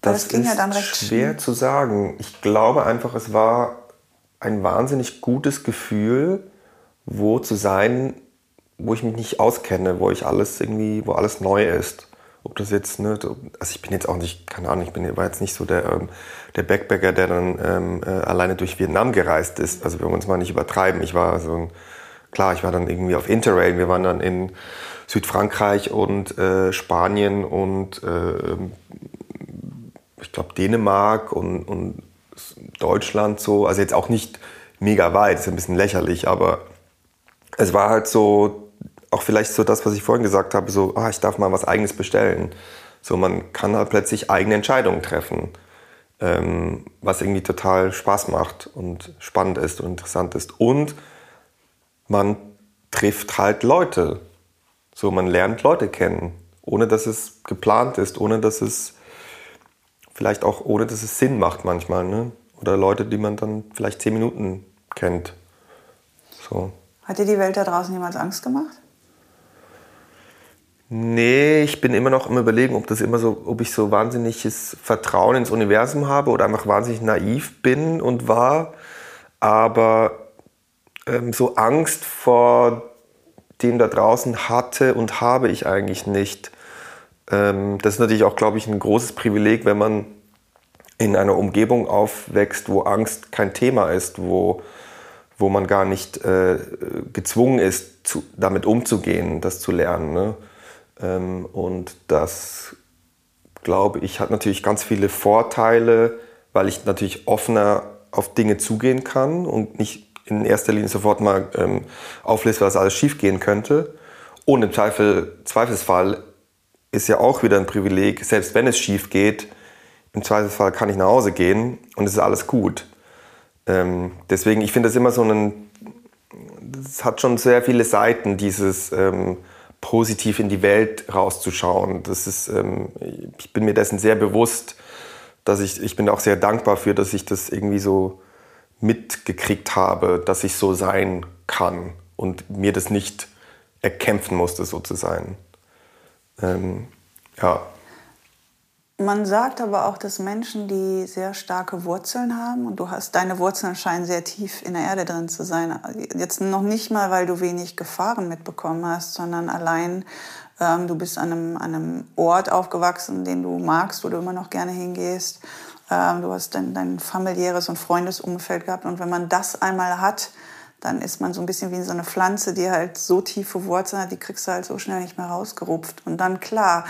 Das, das ging ist ja dann recht schwer zu sagen. Ich glaube einfach, es war ein wahnsinnig gutes Gefühl, wo zu sein, wo ich mich nicht auskenne, wo ich alles irgendwie, wo alles neu ist. Ob das jetzt, ne, also ich bin jetzt auch nicht, keine Ahnung, ich bin, war jetzt nicht so der, ähm, der Backpacker, der dann ähm, äh, alleine durch Vietnam gereist ist. Also wir wollen uns mal nicht übertreiben. Ich war so ein, klar, ich war dann irgendwie auf Interrail, wir waren dann in Südfrankreich und äh, Spanien und äh, ich glaube, Dänemark und, und Deutschland so. Also jetzt auch nicht mega weit, ist ein bisschen lächerlich, aber es war halt so, auch vielleicht so das, was ich vorhin gesagt habe, so, ah, ich darf mal was Eigenes bestellen. So, man kann halt plötzlich eigene Entscheidungen treffen, ähm, was irgendwie total Spaß macht und spannend ist und interessant ist. Und man trifft halt Leute. So, man lernt Leute kennen, ohne dass es geplant ist, ohne dass es vielleicht auch ohne, dass es Sinn macht manchmal. Ne? Oder Leute, die man dann vielleicht zehn Minuten kennt. So. Hat dir die Welt da draußen jemals Angst gemacht? Nee, ich bin immer noch am überlegen, ob das immer so, ob ich so wahnsinniges Vertrauen ins Universum habe oder einfach wahnsinnig naiv bin und war. Aber ähm, so Angst vor dem da draußen hatte und habe ich eigentlich nicht. Ähm, das ist natürlich auch, glaube ich, ein großes Privileg, wenn man in einer Umgebung aufwächst, wo Angst kein Thema ist, wo, wo man gar nicht äh, gezwungen ist, zu, damit umzugehen, das zu lernen. Ne? Ähm, und das, glaube ich, hat natürlich ganz viele Vorteile, weil ich natürlich offener auf Dinge zugehen kann und nicht in erster Linie sofort mal ähm, auflese, was alles schiefgehen könnte. Und im Zweifel, Zweifelsfall ist ja auch wieder ein Privileg, selbst wenn es schief geht, im Zweifelsfall kann ich nach Hause gehen und es ist alles gut. Ähm, deswegen, ich finde das immer so ein, es hat schon sehr viele Seiten, dieses ähm, positiv in die Welt rauszuschauen. Das ist, ähm, ich bin mir dessen sehr bewusst, dass ich, ich bin auch sehr dankbar für, dass ich das irgendwie so mitgekriegt habe, dass ich so sein kann und mir das nicht erkämpfen musste, so zu sein. Ähm, ja. Man sagt aber auch, dass Menschen, die sehr starke Wurzeln haben, und du hast deine Wurzeln scheinen sehr tief in der Erde drin zu sein. Jetzt noch nicht mal, weil du wenig Gefahren mitbekommen hast, sondern allein, ähm, du bist an einem, an einem Ort aufgewachsen, den du magst, wo du immer noch gerne hingehst. Ähm, du hast dein, dein familiäres und Freundesumfeld gehabt. Und wenn man das einmal hat, dann ist man so ein bisschen wie so eine Pflanze, die halt so tiefe Wurzeln hat, die kriegst du halt so schnell nicht mehr rausgerupft. Und dann klar,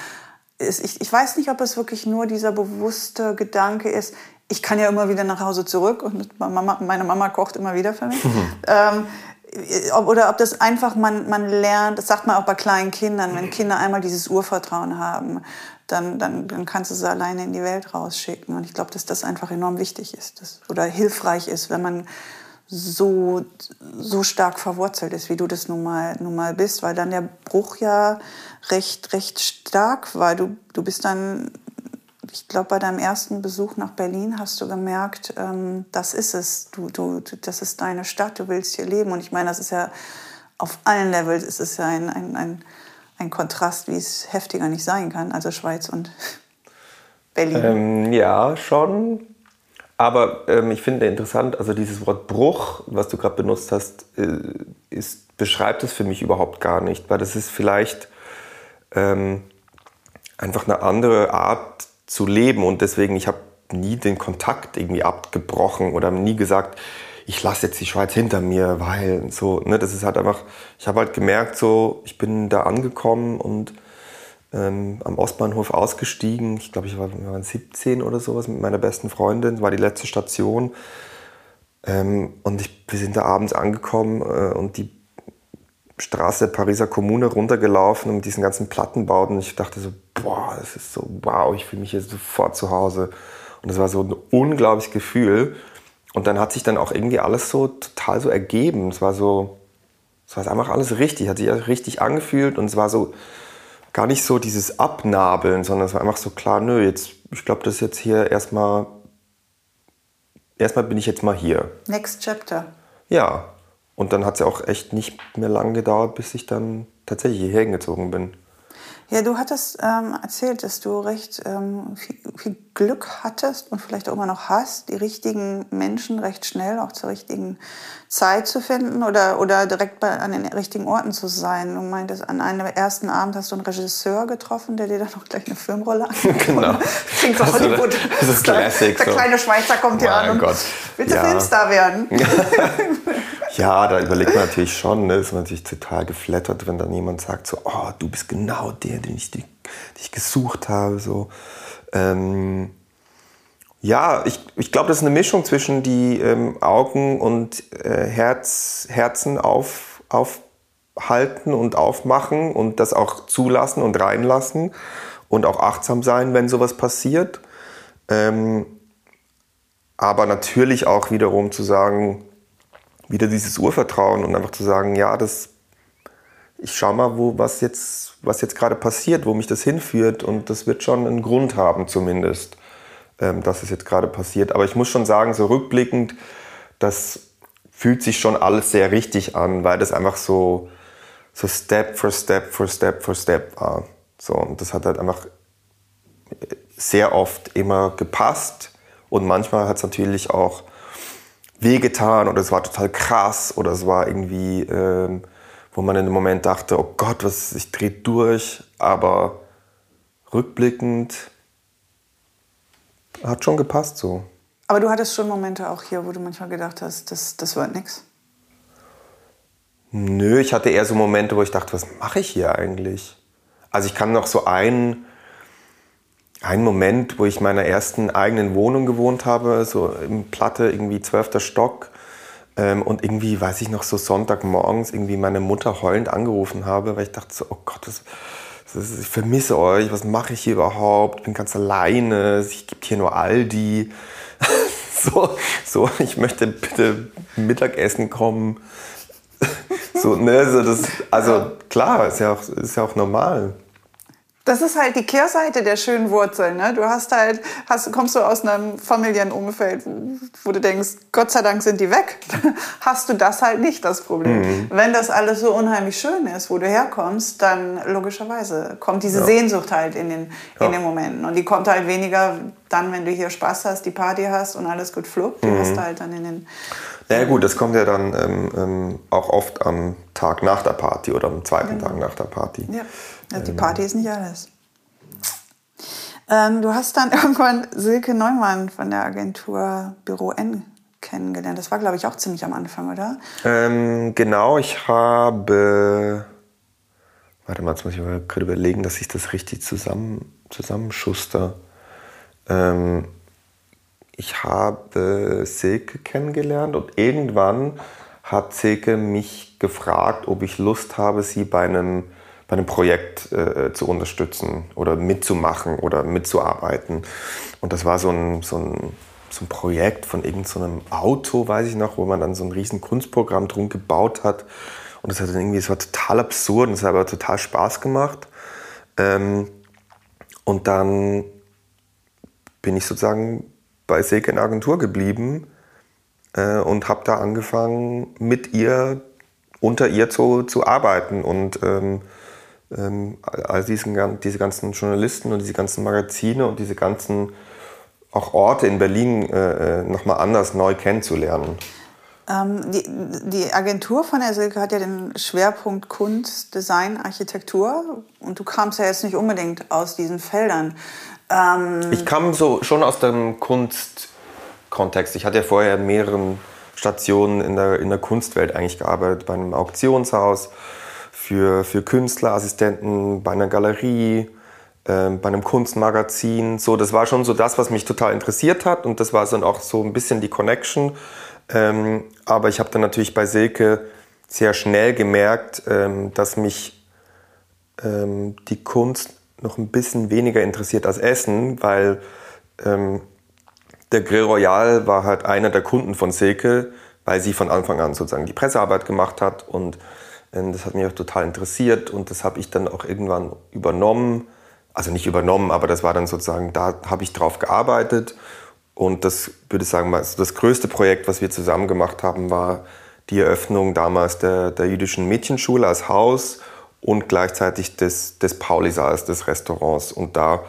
ist, ich, ich weiß nicht, ob es wirklich nur dieser bewusste Gedanke ist, ich kann ja immer wieder nach Hause zurück und Mama, meine Mama kocht immer wieder für mich. Mhm. Ähm, oder ob das einfach man, man lernt, das sagt man auch bei kleinen Kindern, wenn Kinder einmal dieses Urvertrauen haben, dann, dann, dann kannst du sie alleine in die Welt rausschicken. Und ich glaube, dass das einfach enorm wichtig ist dass, oder hilfreich ist, wenn man so, so stark verwurzelt ist, wie du das nun mal, nun mal bist, weil dann der Bruch ja recht, recht stark war. Du, du bist dann, ich glaube, bei deinem ersten Besuch nach Berlin hast du gemerkt, ähm, das ist es, du, du, das ist deine Stadt, du willst hier leben. Und ich meine, das ist ja auf allen Levels ist es ja ein, ein, ein, ein Kontrast, wie es heftiger nicht sein kann, also Schweiz und Berlin. Ähm, ja, schon. Aber ähm, ich finde interessant, also dieses Wort Bruch, was du gerade benutzt hast, äh, ist, beschreibt es für mich überhaupt gar nicht, weil das ist vielleicht ähm, einfach eine andere Art zu leben und deswegen, ich habe nie den Kontakt irgendwie abgebrochen oder nie gesagt, ich lasse jetzt die Schweiz hinter mir, weil so, ne, das ist halt einfach, ich habe halt gemerkt, so, ich bin da angekommen und ähm, am Ostbahnhof ausgestiegen. Ich glaube, ich war, wir waren 17 oder sowas mit meiner besten Freundin. Das war die letzte Station. Ähm, und ich, wir sind da abends angekommen äh, und die Straße der Pariser Kommune runtergelaufen und mit diesen ganzen Plattenbauten. Ich dachte so, boah, das ist so, wow, ich fühle mich hier sofort zu Hause. Und das war so ein unglaubliches Gefühl. Und dann hat sich dann auch irgendwie alles so total so ergeben. Es war so, es war einfach alles richtig, hat sich richtig angefühlt und es war so gar nicht so dieses Abnabeln, sondern es war einfach so klar, nö, jetzt, ich glaube, das ist jetzt hier erstmal, erstmal bin ich jetzt mal hier. Next Chapter. Ja. Und dann hat es ja auch echt nicht mehr lange gedauert, bis ich dann tatsächlich hierher gezogen bin. Ja, du hattest ähm, erzählt, dass du recht ähm, viel, viel, Glück hattest und vielleicht auch immer noch hast, die richtigen Menschen recht schnell auch zur richtigen Zeit zu finden oder, oder direkt bei, an den richtigen Orten zu sein. Du meintest, an einem ersten Abend hast du einen Regisseur getroffen, der dir dann noch gleich eine Filmrolle anbietet. Genau. Klingt so Hollywood. Das ist Classic. Der, der kleine Schweizer kommt hier mein an und Gott. willst du Ja. Filmstar werden? Ja, da überlegt man natürlich schon, ne? ist man natürlich total geflattert, wenn dann jemand sagt so, oh, du bist genau der, den ich, den ich gesucht habe. So. Ähm, ja, ich, ich glaube, das ist eine Mischung zwischen die ähm, Augen und äh, Herz, Herzen auf, aufhalten und aufmachen und das auch zulassen und reinlassen und auch achtsam sein, wenn sowas passiert. Ähm, aber natürlich auch wiederum zu sagen, wieder dieses Urvertrauen und einfach zu sagen, ja, das, ich schau mal, wo, was jetzt, was jetzt gerade passiert, wo mich das hinführt und das wird schon einen Grund haben zumindest, ähm, dass es jetzt gerade passiert. Aber ich muss schon sagen, so rückblickend, das fühlt sich schon alles sehr richtig an, weil das einfach so, so Step for Step for Step for Step war. So, und das hat halt einfach sehr oft immer gepasst und manchmal hat es natürlich auch wehgetan oder es war total krass oder es war irgendwie, ähm, wo man in dem Moment dachte, oh Gott, was, ich drehe durch, aber rückblickend hat schon gepasst so. Aber du hattest schon Momente auch hier, wo du manchmal gedacht hast, das, das wird nix. Nö, ich hatte eher so Momente, wo ich dachte, was mache ich hier eigentlich? Also ich kann noch so einen, einen Moment, wo ich in meiner ersten eigenen Wohnung gewohnt habe, so im Platte, irgendwie zwölfter Stock. Ähm, und irgendwie, weiß ich noch, so Sonntagmorgens irgendwie meine Mutter heulend angerufen habe, weil ich dachte so, oh Gott, das, das ich vermisse euch, was mache ich hier überhaupt? Ich bin ganz alleine, es gibt hier nur Aldi. so, so, ich möchte bitte Mittagessen kommen. So, ne, also, das, also klar, ist ja auch, ist ja auch normal. Das ist halt die Kehrseite der schönen Wurzeln. Ne? Du hast halt, hast, kommst du aus einem familiären Umfeld, wo, du denkst, Gott sei Dank sind die weg. hast du das halt nicht, das Problem. Wenn das alles so unheimlich schön ist, wo du herkommst, dann logischerweise kommt diese Sehnsucht halt in den, Ja. in den Momenten. Und die kommt halt weniger dann, wenn du hier Spaß hast, die Party hast und alles gut fluppt. Die hast du halt dann in den... Naja gut, das kommt ja dann ähm, ähm, auch oft am Tag nach der Party oder am zweiten Tag nach der Party. Ja, also die Party ist nicht alles. Ähm, du hast dann irgendwann Silke Neumann von der Agentur Büro N kennengelernt. Das war, glaube ich, auch ziemlich am Anfang, oder? Ähm, genau, ich habe. Warte mal, jetzt muss ich mal gerade überlegen, dass ich das richtig zusammen, zusammenschuster. Ähm, ich habe Silke kennengelernt und irgendwann hat Silke mich gefragt, ob ich Lust habe, sie bei einem, bei einem Projekt äh, zu unterstützen oder mitzumachen oder mitzuarbeiten. Und das war so ein, so ein, so ein Projekt von irgendeinem so Auto, weiß ich noch, wo man dann so ein riesen Kunstprogramm drum gebaut hat. Und das hat dann irgendwie, es war total absurd und es hat aber total Spaß gemacht. Ähm, und dann bin ich sozusagen bei Silke in der Agentur geblieben äh, und habe da angefangen, mit ihr, unter ihr zu, zu arbeiten und ähm, ähm, all diesen, diese ganzen Journalisten und diese ganzen Magazine und diese ganzen auch Orte in Berlin äh, nochmal anders neu kennenzulernen. Ähm, die, die Agentur von der Silke hat ja den Schwerpunkt Kunst, Design, Architektur. Und du kamst ja jetzt nicht unbedingt aus diesen Feldern. Ähm, Ich kam so schon aus dem Kunstkontext. Ich hatte ja vorher in mehreren Stationen in der, in der Kunstwelt eigentlich gearbeitet, bei einem Auktionshaus, für, für Künstlerassistenten, bei einer Galerie, ähm, bei einem Kunstmagazin. So, das war schon so das, was mich total interessiert hat und das war dann auch so ein bisschen die Connection. Ähm, aber ich habe dann natürlich bei Silke sehr schnell gemerkt, ähm, dass mich ähm, die Kunst noch ein bisschen weniger interessiert als Essen, weil ähm, der Grill Royal war halt einer der Kunden von Silke, weil sie von Anfang an sozusagen die Pressearbeit gemacht hat und äh, das hat mich auch total interessiert und das habe ich dann auch irgendwann übernommen. Also nicht übernommen, aber das war dann sozusagen, da habe ich drauf gearbeitet und das würde ich sagen, das größte Projekt, was wir zusammen gemacht haben, war die Eröffnung damals der, der jüdischen Mädchenschule als Haus und gleichzeitig des, des Paulisaals, des Restaurants. Und da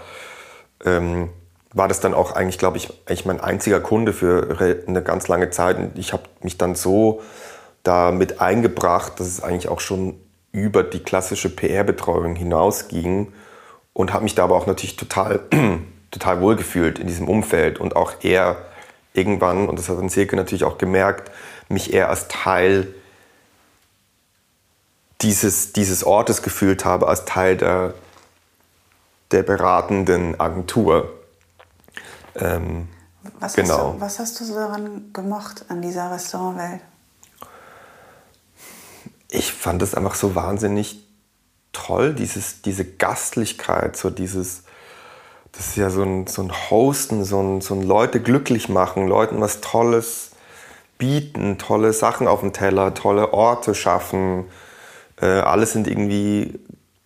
ähm, war das dann auch eigentlich, glaube ich, eigentlich mein einziger Kunde für eine ganz lange Zeit. Und ich habe mich dann so damit eingebracht, dass es eigentlich auch schon über die klassische PR-Betreuung hinausging und habe mich da aber auch natürlich total, total wohl gefühlt in diesem Umfeld und auch eher irgendwann, und das hat dann Silke natürlich auch gemerkt, mich eher als Teil dieses, dieses Ortes gefühlt habe, als Teil der, der beratenden Agentur. Ähm, was, genau. hast du, was hast du so daran gemocht an dieser Restaurantwelt? Ich fand es einfach so wahnsinnig toll, dieses, diese Gastlichkeit, so dieses, das ist ja so ein, so ein Hosten, so ein, so ein Leute glücklich machen, Leuten was Tolles bieten, tolle Sachen auf dem Teller, tolle Orte schaffen. Äh, alle sind irgendwie,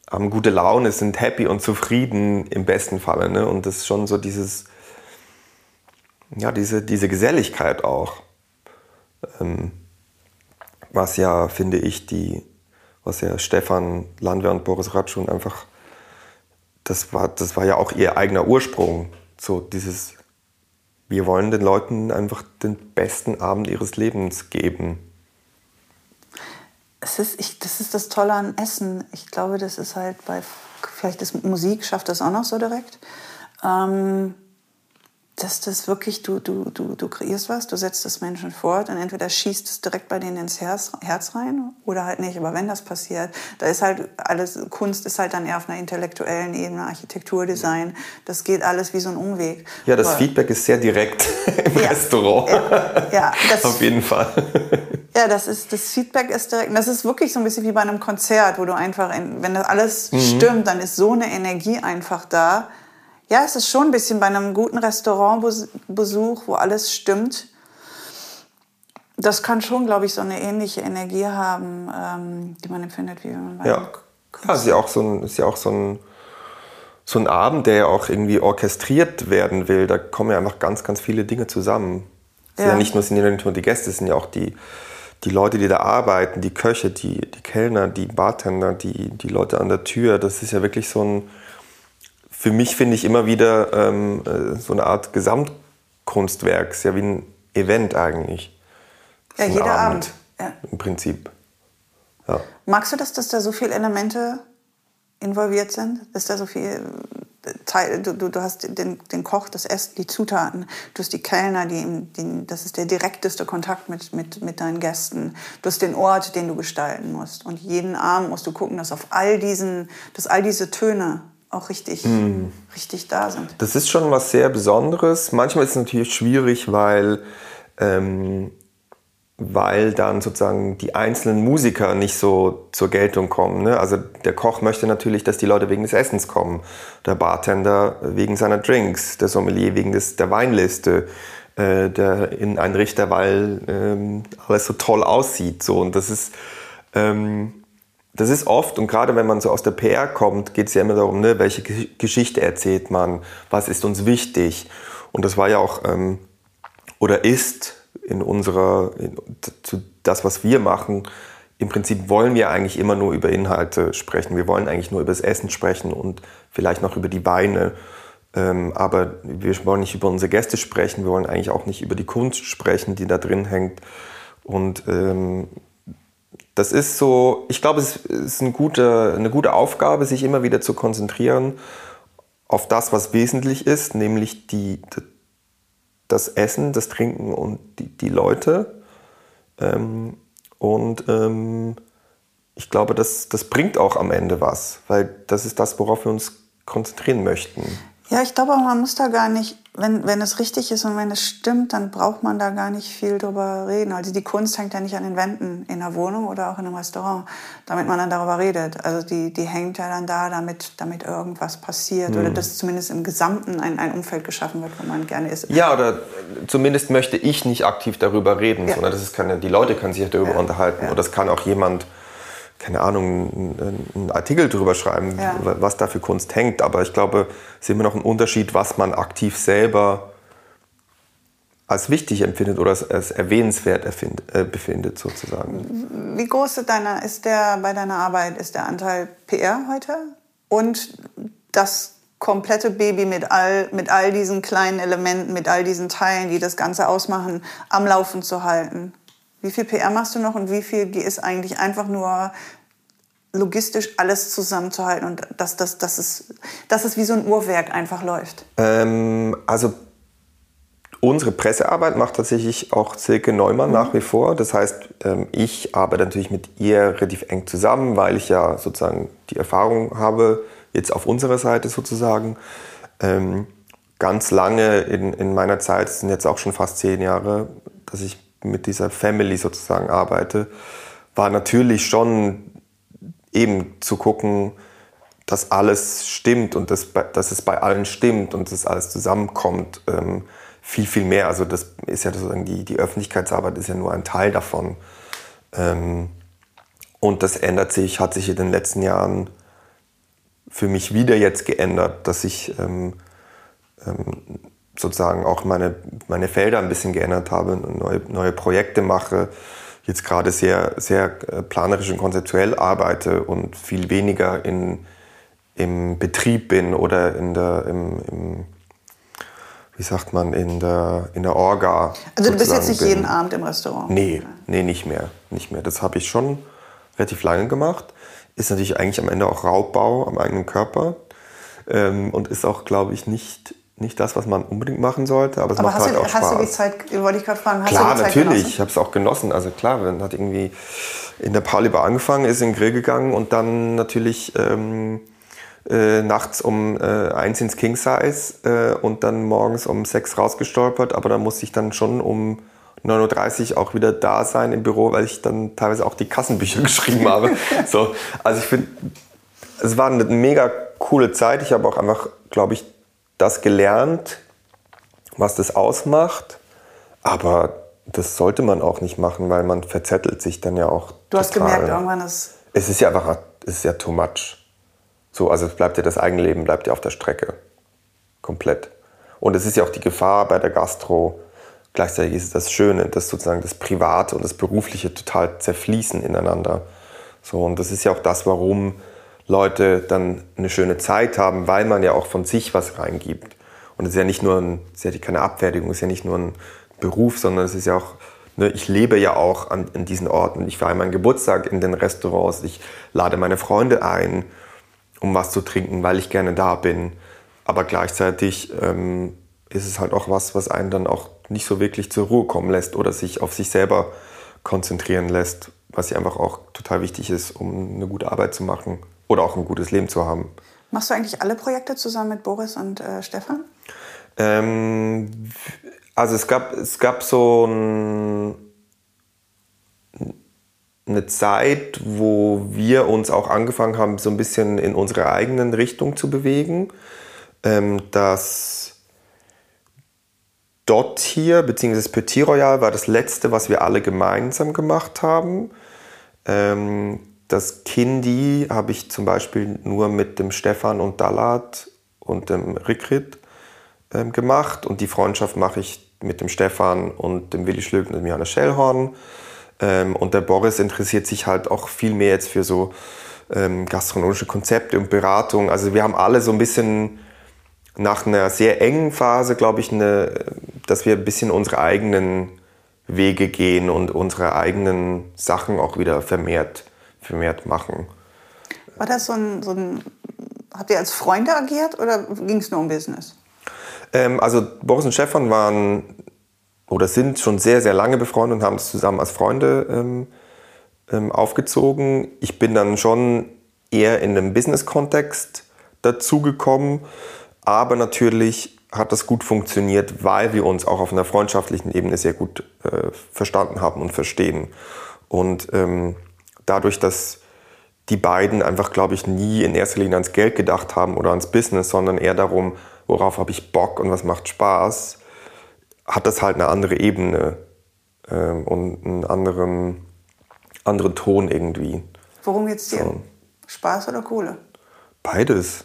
haben gute Laune, sind happy und zufrieden im besten Falle. Ne? Und das ist schon so dieses, ja, diese, diese Geselligkeit auch. Ähm, was ja, finde ich, die, was ja Stefan Landwehr und Boris Ratschun einfach, das war, das war ja auch ihr eigener Ursprung. So dieses wir wollen den Leuten einfach den besten Abend ihres Lebens geben. Es ist, ich, das ist das Tolle an Essen. Ich glaube, das ist halt bei, vielleicht ist Musik, schafft das auch noch so direkt. Ähm, dass das wirklich, du, du, du, du kreierst was, du setzt das Menschen fort und entweder schießt es direkt bei denen ins Herz, Herz rein oder halt nicht. Aber wenn das passiert, da ist halt alles, Kunst ist halt dann eher auf einer intellektuellen Ebene, Architektur, Design, das geht alles wie so ein Umweg. Ja, das Aber, Feedback ist sehr direkt im ja, Restaurant. Ja, ja das, auf jeden Fall. Ja, das ist, das Feedback ist direkt, das ist wirklich so ein bisschen wie bei einem Konzert, wo du einfach, wenn das alles mhm. stimmt, dann ist so eine Energie einfach da ja, es ist schon ein bisschen bei einem guten Restaurantbesuch, wo alles stimmt. Das kann schon, glaube ich, so eine ähnliche Energie haben, ähm, die man empfindet, wie wenn man ja. ja, ist ja auch so ein, ist ja auch so ein, so ein Abend, der ja auch irgendwie orchestriert werden will. Da kommen ja einfach ganz, ganz viele Dinge zusammen. Ja. ja nicht nur, sind ja nicht nur die Gäste, es sind ja auch die, die Leute, die da arbeiten, die Köche, die, die Kellner, die Bartender, die, die Leute an der Tür. Das ist ja wirklich so ein, für mich finde ich immer wieder ähm, äh, so eine Art Gesamtkunstwerk. Ist ja wie ein Event eigentlich. Ja, jeder Abend. Abend. Ja. Im Prinzip. Ja. Magst du das, dass da so viele Elemente involviert sind? Dass da so viel äh, Teil, du, du, du hast den, den Koch, das Essen, die Zutaten, du hast die Kellner, die, die, das ist der direkteste Kontakt mit, mit, mit deinen Gästen. Du hast den Ort, den du gestalten musst. Und jeden Abend musst du gucken, dass auf all diesen, dass all diese Töne auch richtig, mm. richtig da sind. Das ist schon was sehr Besonderes. Manchmal ist es natürlich schwierig, weil, ähm, weil dann sozusagen die einzelnen Musiker nicht so zur Geltung kommen. Ne? Also der Koch möchte natürlich, dass die Leute wegen des Essens kommen, der Bartender wegen seiner Drinks, der Sommelier wegen des, der Weinliste, äh, der in ein Richter, weil ähm, alles so toll aussieht. So. Und das ist... Ähm, das ist oft, und gerade wenn man so aus der PR kommt, geht es ja immer darum, ne, welche Geschichte erzählt man, was ist uns wichtig. Und das war ja auch, ähm, oder ist in unserer, in, zu das, was wir machen, im Prinzip wollen wir eigentlich immer nur über Inhalte sprechen. Wir wollen eigentlich nur über das Essen sprechen und vielleicht noch über die Weine. Ähm, aber wir wollen nicht über unsere Gäste sprechen. Wir wollen eigentlich auch nicht über die Kunst sprechen, die da drin hängt. Und ähm, das ist so, ich glaube, es ist eine gute, eine gute Aufgabe, sich immer wieder zu konzentrieren auf das, was wesentlich ist, nämlich die, das Essen, das Trinken und die, die Leute. Ähm, und ähm, ich glaube, das, das bringt auch am Ende was, weil das ist das, worauf wir uns konzentrieren möchten. Ja, ich glaube, man muss da gar nicht, wenn, wenn es richtig ist und wenn es stimmt, dann braucht man da gar nicht viel drüber reden. Also die Kunst hängt ja nicht an den Wänden in der Wohnung oder auch in einem Restaurant, damit man dann darüber redet. Also die, die hängt ja dann da, damit, damit irgendwas passiert mhm. oder hm. dass zumindest im Gesamten ein, ein Umfeld geschaffen wird, wo man gerne ist. Ja, oder zumindest möchte ich nicht aktiv darüber reden, ja. sondern das ist keine, die Leute können sich darüber ja. unterhalten. Ja. Oder das kann auch jemand keine Ahnung, einen Artikel darüber schreiben, ja. was da für Kunst hängt. Aber ich glaube, es ist immer noch ein Unterschied, was man aktiv selber als wichtig empfindet oder als, als erwähnenswert erfind, äh, befindet sozusagen. Wie groß ist, deiner, ist der bei deiner Arbeit ist der Anteil PR heute und das komplette Baby mit all, mit all diesen kleinen Elementen, mit all diesen Teilen, die das Ganze ausmachen, am Laufen zu halten? Wie viel PR machst du noch und wie viel ist eigentlich einfach nur logistisch alles zusammenzuhalten und dass, dass, dass, es, dass es wie so ein Uhrwerk einfach läuft? Ähm, also unsere Pressearbeit macht tatsächlich auch Silke Neumann mhm. nach wie vor. Das heißt, ähm, ich arbeite natürlich mit ihr relativ eng zusammen, weil ich ja sozusagen die Erfahrung habe, jetzt auf unserer Seite sozusagen. Ähm, ganz lange in, in meiner Zeit, das sind jetzt auch schon fast zehn Jahre, dass ich mit dieser Family sozusagen arbeite, war natürlich schon eben zu gucken, dass alles stimmt und dass, dass es bei allen stimmt und dass alles zusammenkommt. Ähm, viel, viel mehr. Also das ist ja sozusagen die, die Öffentlichkeitsarbeit ist ja nur ein Teil davon. Ähm, und das ändert sich, hat sich in den letzten Jahren für mich wieder jetzt geändert, dass ich ähm, ähm, sozusagen auch meine, meine Felder ein bisschen geändert habe, neue, neue Projekte mache, jetzt gerade sehr, sehr äh, planerisch und konzeptuell arbeite und viel weniger in, im Betrieb bin oder in der, im, im wie sagt man, in der, in der Orga. Also du bist jetzt nicht bin. jeden Abend im Restaurant? Nee, nee, nicht mehr. Nicht mehr. Das habe ich schon relativ lange gemacht. Ist natürlich eigentlich am Ende auch Raubbau am eigenen Körper. Ähm, und ist auch, glaube ich, nicht nicht das, was man unbedingt machen sollte, aber es aber macht halt du, auch Spaß. Hast du die Zeit, wollte ich gerade fragen, hast klar, du die Zeit natürlich, genossen? ich habe es auch genossen. Also klar, man hat irgendwie in der Pauli-Bar angefangen, ist in den Grill gegangen und dann natürlich ähm, äh, nachts um äh, eins ins King Size äh, und dann morgens um sechs rausgestolpert, aber dann musste ich dann schon um 9.30 Uhr auch wieder da sein im Büro, weil ich dann teilweise auch die Kassenbücher geschrieben habe. so, also ich finde, es war eine mega coole Zeit. Ich habe auch einfach, glaube ich, das gelernt, was das ausmacht, aber das sollte man auch nicht machen, weil man verzettelt sich dann ja auch. Du total. hast gemerkt, irgendwann ist. Es ist ja einfach, es ist ja too much. So, also es bleibt ja das Eigenleben bleibt ja auf der Strecke. Komplett. Und es ist ja auch die Gefahr bei der Gastro. Gleichzeitig ist es das Schöne, dass sozusagen das Private und das Berufliche total zerfließen ineinander. So, und das ist ja auch das, warum Leute dann eine schöne Zeit haben, weil man ja auch von sich was reingibt. Und es ist ja nicht nur ein, es ist ja keine Abfertigung, es ist ja nicht nur ein Beruf, sondern es ist ja auch, ne, ich lebe ja auch an, an diesen Orten. Ich feiere meinen Geburtstag in den Restaurants, ich lade meine Freunde ein, um was zu trinken, weil ich gerne da bin. Aber gleichzeitig ähm, ist es halt auch was, was einen dann auch nicht so wirklich zur Ruhe kommen lässt oder sich auf sich selber konzentrieren lässt, was ja einfach auch total wichtig ist, um eine gute Arbeit zu machen oder auch ein gutes Leben zu haben. Machst du eigentlich alle Projekte zusammen mit Boris und äh, Stefan? Ähm, also es gab, es gab so ein, eine Zeit, wo wir uns auch angefangen haben, so ein bisschen in unsere eigenen Richtung zu bewegen. Ähm, das Dot hier, beziehungsweise Petit Royal, war das letzte, was wir alle gemeinsam gemacht haben. Ähm, das Kindi habe ich zum Beispiel nur mit dem Stefan und Dalat und dem Rikrit ähm, gemacht und die Freundschaft mache ich mit dem Stefan und dem Willi Schlück und dem Johannes Schellhorn. Ähm, und der Boris interessiert sich halt auch viel mehr jetzt für so ähm, gastronomische Konzepte und Beratung. Also wir haben alle so ein bisschen nach einer sehr engen Phase, glaube ich, eine, dass wir ein bisschen unsere eigenen Wege gehen und unsere eigenen Sachen auch wieder vermehrt vermehrt machen. War das so ein, so ein habt ihr als Freunde agiert oder ging es nur um Business? Ähm, also Boris und Stefan waren oder sind schon sehr, sehr lange befreundet und haben es zusammen als Freunde ähm, ähm, aufgezogen. Ich bin dann schon eher in einem Business-Kontext dazugekommen. Aber natürlich hat das gut funktioniert, weil wir uns auch auf einer freundschaftlichen Ebene sehr gut äh, verstanden haben und verstehen. Und ähm, dadurch, dass die beiden einfach, glaube ich, nie in erster Linie ans Geld gedacht haben oder ans Business, sondern eher darum, worauf habe ich Bock und was macht Spaß, hat das halt eine andere Ebene ähm, und einen anderen, anderen Ton irgendwie. Worum geht's dir? So. Spaß oder Kohle? Beides.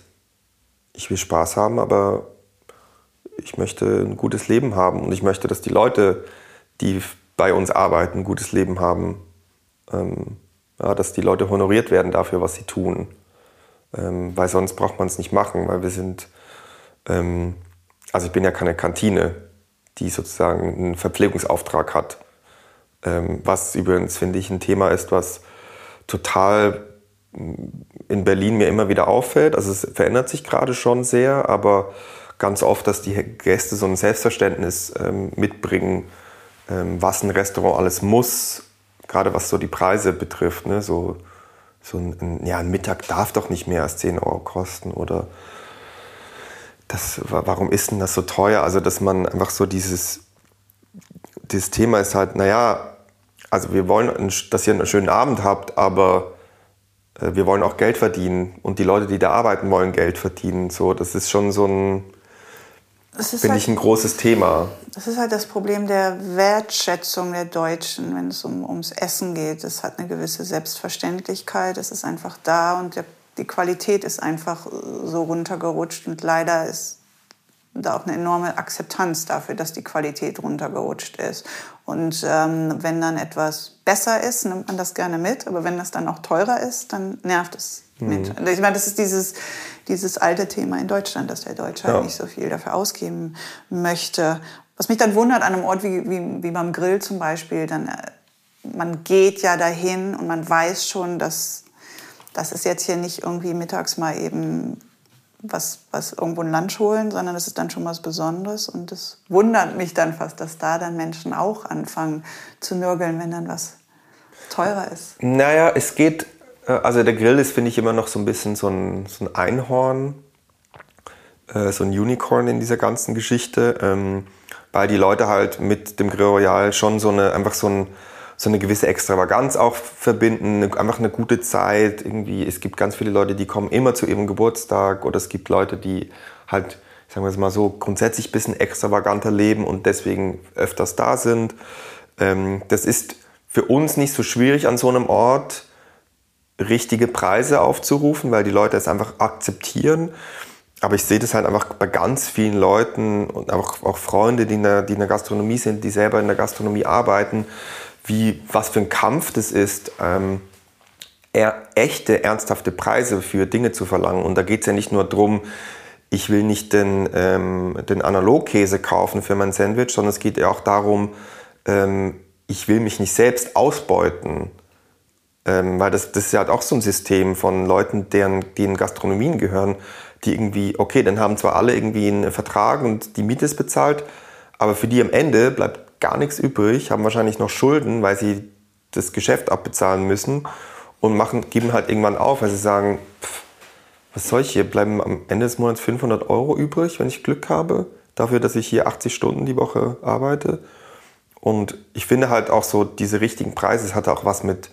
Ich will Spaß haben, aber ich möchte ein gutes Leben haben und ich möchte, dass die Leute, die bei uns arbeiten, ein gutes Leben haben. Ähm, ja, dass die Leute honoriert werden dafür, was sie tun. Ähm, weil sonst braucht man es nicht machen, weil wir sind, ähm, also ich bin ja keine Kantine, die sozusagen einen Verpflegungsauftrag hat. Ähm, was übrigens, finde ich, ein Thema ist, was total in Berlin mir immer wieder auffällt. Also es verändert sich gerade schon sehr, aber ganz oft, dass die Gäste so ein Selbstverständnis ähm, mitbringen, ähm, was ein Restaurant alles muss, gerade was so die Preise betrifft. Ne? So, so ein, ja, ein Mittag darf doch nicht mehr als 10 Euro kosten oder das, warum ist denn das so teuer? Also, dass man einfach so dieses, dieses Thema ist halt, naja, also wir wollen, dass ihr einen schönen Abend habt, aber äh, wir wollen auch Geld verdienen und die Leute, die da arbeiten, wollen Geld verdienen. So, das ist schon so ein, finde halt, ich, ein großes Thema. Das ist halt das Problem der Wertschätzung der Deutschen, wenn es um, ums Essen geht. Es hat eine gewisse Selbstverständlichkeit, es ist einfach da und der, die Qualität ist einfach so runtergerutscht und leider ist da auch eine enorme Akzeptanz dafür, dass die Qualität runtergerutscht ist. Und ähm, wenn dann etwas besser ist, nimmt man das gerne mit, aber wenn das dann auch teurer ist, dann nervt es. Mit. Ich meine, das ist dieses, dieses alte Thema in Deutschland, dass der Deutsche ja. halt nicht so viel dafür ausgeben möchte. Was mich dann wundert an einem Ort wie, wie, wie beim Grill zum Beispiel, dann, äh, man geht ja dahin und man weiß schon, dass das ist jetzt hier nicht irgendwie mittags mal eben was, was irgendwo ein Lunch holen, sondern das ist dann schon was Besonderes. Und es wundert mich dann fast, dass da dann Menschen auch anfangen zu nörgeln, wenn dann was teurer ist. Naja, es geht also der Grill ist, finde ich, immer noch so ein bisschen so ein, so ein Einhorn, äh, so ein Unicorn in dieser ganzen Geschichte, ähm, weil die Leute halt mit dem Grill Royal schon so eine, einfach so, ein, so eine gewisse Extravaganz auch verbinden, einfach eine gute Zeit. Irgendwie, es gibt ganz viele Leute, die kommen immer zu ihrem Geburtstag oder es gibt Leute, die halt, sagen wir es mal so, grundsätzlich ein bisschen extravaganter leben und deswegen öfters da sind. Ähm, das ist für uns nicht so schwierig an so einem Ort, richtige Preise aufzurufen, weil die Leute es einfach akzeptieren. Aber ich sehe das halt einfach bei ganz vielen Leuten und auch, auch Freunde, die in, der, die in der Gastronomie sind, die selber in der Gastronomie arbeiten, wie, was für ein Kampf das ist, ähm, eher echte, ernsthafte Preise für Dinge zu verlangen. Und da geht es ja nicht nur darum, ich will nicht den, ähm, den Analogkäse kaufen für mein Sandwich, sondern es geht ja auch darum, ähm, ich will mich nicht selbst ausbeuten. Ähm, weil das, das ist ja halt auch so ein System von Leuten, deren, in Gastronomien gehören, die irgendwie, okay, dann haben zwar alle irgendwie einen Vertrag und die Miete ist bezahlt, aber für die am Ende bleibt gar nichts übrig, haben wahrscheinlich noch Schulden, weil sie das Geschäft abbezahlen müssen und machen, geben halt irgendwann auf, weil sie sagen, pff, was soll ich hier, bleiben am Ende des Monats 500 Euro übrig, wenn ich Glück habe, dafür, dass ich hier 80 Stunden die Woche arbeite. Und ich finde halt auch so, diese richtigen Preise, es hat auch was mit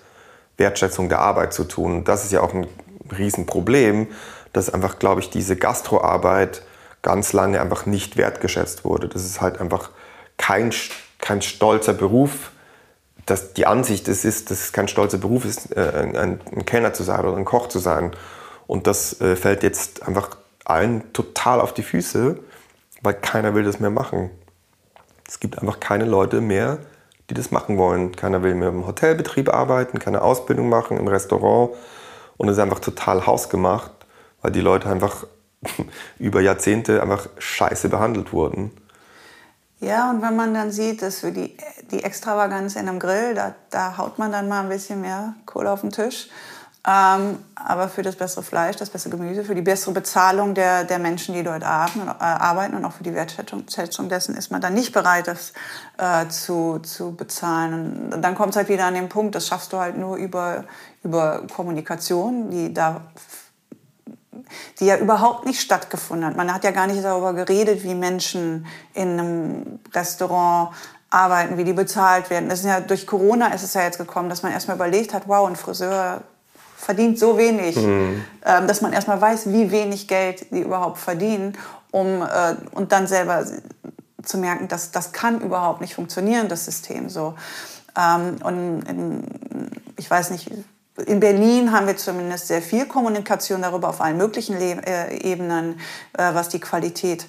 Wertschätzung der Arbeit zu tun. Das ist ja auch ein Riesenproblem, dass einfach, glaube ich, diese Gastroarbeit ganz lange einfach nicht wertgeschätzt wurde. Das ist halt einfach kein, kein stolzer Beruf. Dass die Ansicht ist, ist, dass es kein stolzer Beruf ist, äh, ein, ein Kellner zu sein oder ein Koch zu sein. Und das äh, fällt jetzt einfach allen total auf die Füße, weil keiner will das mehr machen. Es gibt einfach keine Leute mehr, die das machen wollen. Keiner will mehr im Hotelbetrieb arbeiten, keine Ausbildung machen, im Restaurant. Und es ist einfach total hausgemacht, weil die Leute einfach über Jahrzehnte einfach scheiße behandelt wurden. Ja, und wenn man dann sieht, dass für die, die Extravaganz in einem Grill, da, da haut man dann mal ein bisschen mehr Kohle auf den Tisch. Ähm, aber für das bessere Fleisch, das bessere Gemüse, für die bessere Bezahlung der, der Menschen, die dort arbeiten und auch für die Wertschätzung dessen ist man dann nicht bereit, das äh, zu, zu bezahlen. Und dann kommt es halt wieder an den Punkt, das schaffst du halt nur über, über Kommunikation, die da die ja überhaupt nicht stattgefunden hat. Man hat ja gar nicht darüber geredet, wie Menschen in einem Restaurant arbeiten, wie die bezahlt werden. Das ist ja, durch Corona ist es ja jetzt gekommen, dass man erstmal überlegt hat, wow, ein Friseur verdient so wenig, mhm. ähm, dass man erstmal weiß, wie wenig Geld die überhaupt verdienen, um äh, und dann selber zu merken, dass das kann überhaupt nicht funktionieren, das System so. Ähm, und in, ich weiß nicht, in Berlin haben wir zumindest sehr viel Kommunikation darüber auf allen möglichen Le äh, Ebenen, äh, was die Qualität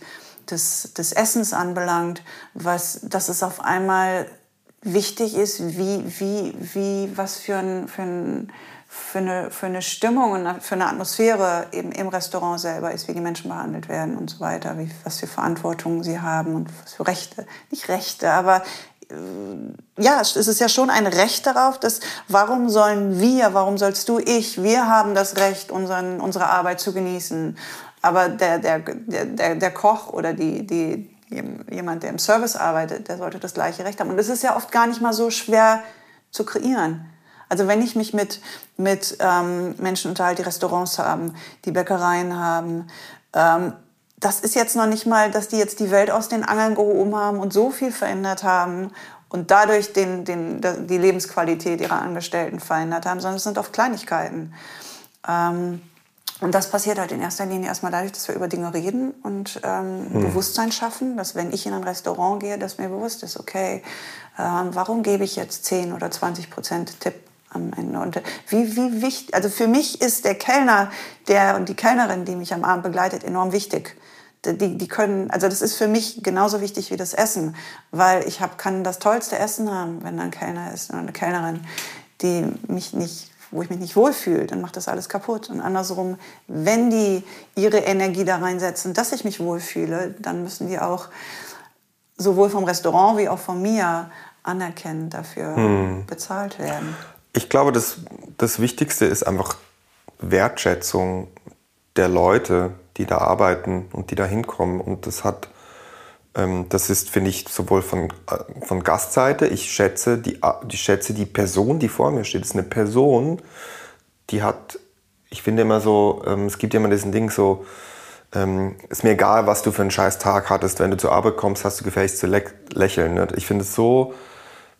des, des Essens anbelangt, was, dass es auf einmal wichtig ist, wie, wie, wie, was für, ein, für, ein, für, eine, für eine Stimmung und für eine Atmosphäre eben im Restaurant selber ist, wie die Menschen behandelt werden und so weiter, wie, was für Verantwortung sie haben und was für Rechte, nicht Rechte, aber ja, es ist ja schon ein Recht darauf, dass warum sollen wir, warum sollst du, ich, wir haben das Recht, unseren, unsere Arbeit zu genießen. Aber der, der, der, der Koch oder die, die, jemand, der im Service arbeitet, der sollte das gleiche Recht haben. Und das ist ja oft gar nicht mal so schwer zu kreieren. Also wenn ich mich mit, mit ähm, Menschen unterhalte, die Restaurants haben, die Bäckereien haben, ähm, das ist jetzt noch nicht mal, dass die jetzt die Welt aus den Angeln gehoben haben und so viel verändert haben und dadurch den, den, die Lebensqualität ihrer Angestellten verändert haben, sondern es sind oft Kleinigkeiten. Ähm, und das passiert halt in erster Linie erstmal dadurch, dass wir über Dinge reden und ähm, hm. Bewusstsein schaffen, dass wenn ich in ein Restaurant gehe, dass mir bewusst ist, okay, ähm, warum gebe ich jetzt 10 oder 20 Prozent Tipp am Ende. Und wie, wie wichtig, also für mich ist der Kellner der und die Kellnerin, die mich am Abend begleitet, enorm wichtig die, die können, also das ist für mich genauso wichtig wie das Essen, weil ich hab, kann das tollste Essen haben, wenn da ein Kellner ist oder eine Kellnerin, die mich nicht, wo ich mich nicht wohlfühle, dann macht das alles kaputt. Und andersrum, wenn die ihre Energie da reinsetzen, dass ich mich wohlfühle, dann müssen die auch sowohl vom Restaurant wie auch von mir anerkennend dafür hm. bezahlt werden. Ich glaube, das, das Wichtigste ist einfach Wertschätzung der Leute, die da arbeiten und die da hinkommen. Und das hat, das ist, finde ich, sowohl von, äh, von Gastseite, ich schätze die, ich schätze die Person, die vor mir steht. Das ist eine Person, die hat, ich finde immer so, ähm, es gibt ja immer diesen Ding so, ähm, ist mir egal, was du für einen scheiß Tag hattest, wenn du zur Arbeit kommst, hast du gefälligst zu lä lächeln. Ne? Ich finde es so,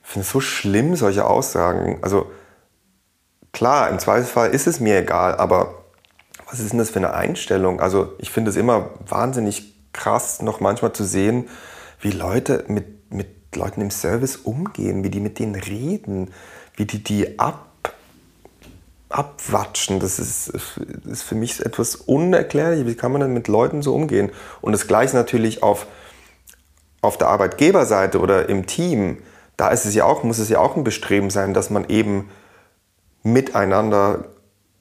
finde es so schlimm, solche Aussagen. Also klar, im Zweifelsfall ist es mir egal, aber was ist denn das für eine Einstellung? Also ich finde es immer wahnsinnig krass, noch manchmal zu sehen, wie Leute mit, mit Leuten im Service umgehen, wie die mit denen reden, wie die die ab, abwatschen. Das ist, ist für mich etwas unerklärlich. Wie kann man denn mit Leuten so umgehen? Und das Gleiche natürlich auf, auf der Arbeitgeberseite oder im Team. Da ist es ja auch, muss es ja auch ein Bestreben sein, dass man eben miteinander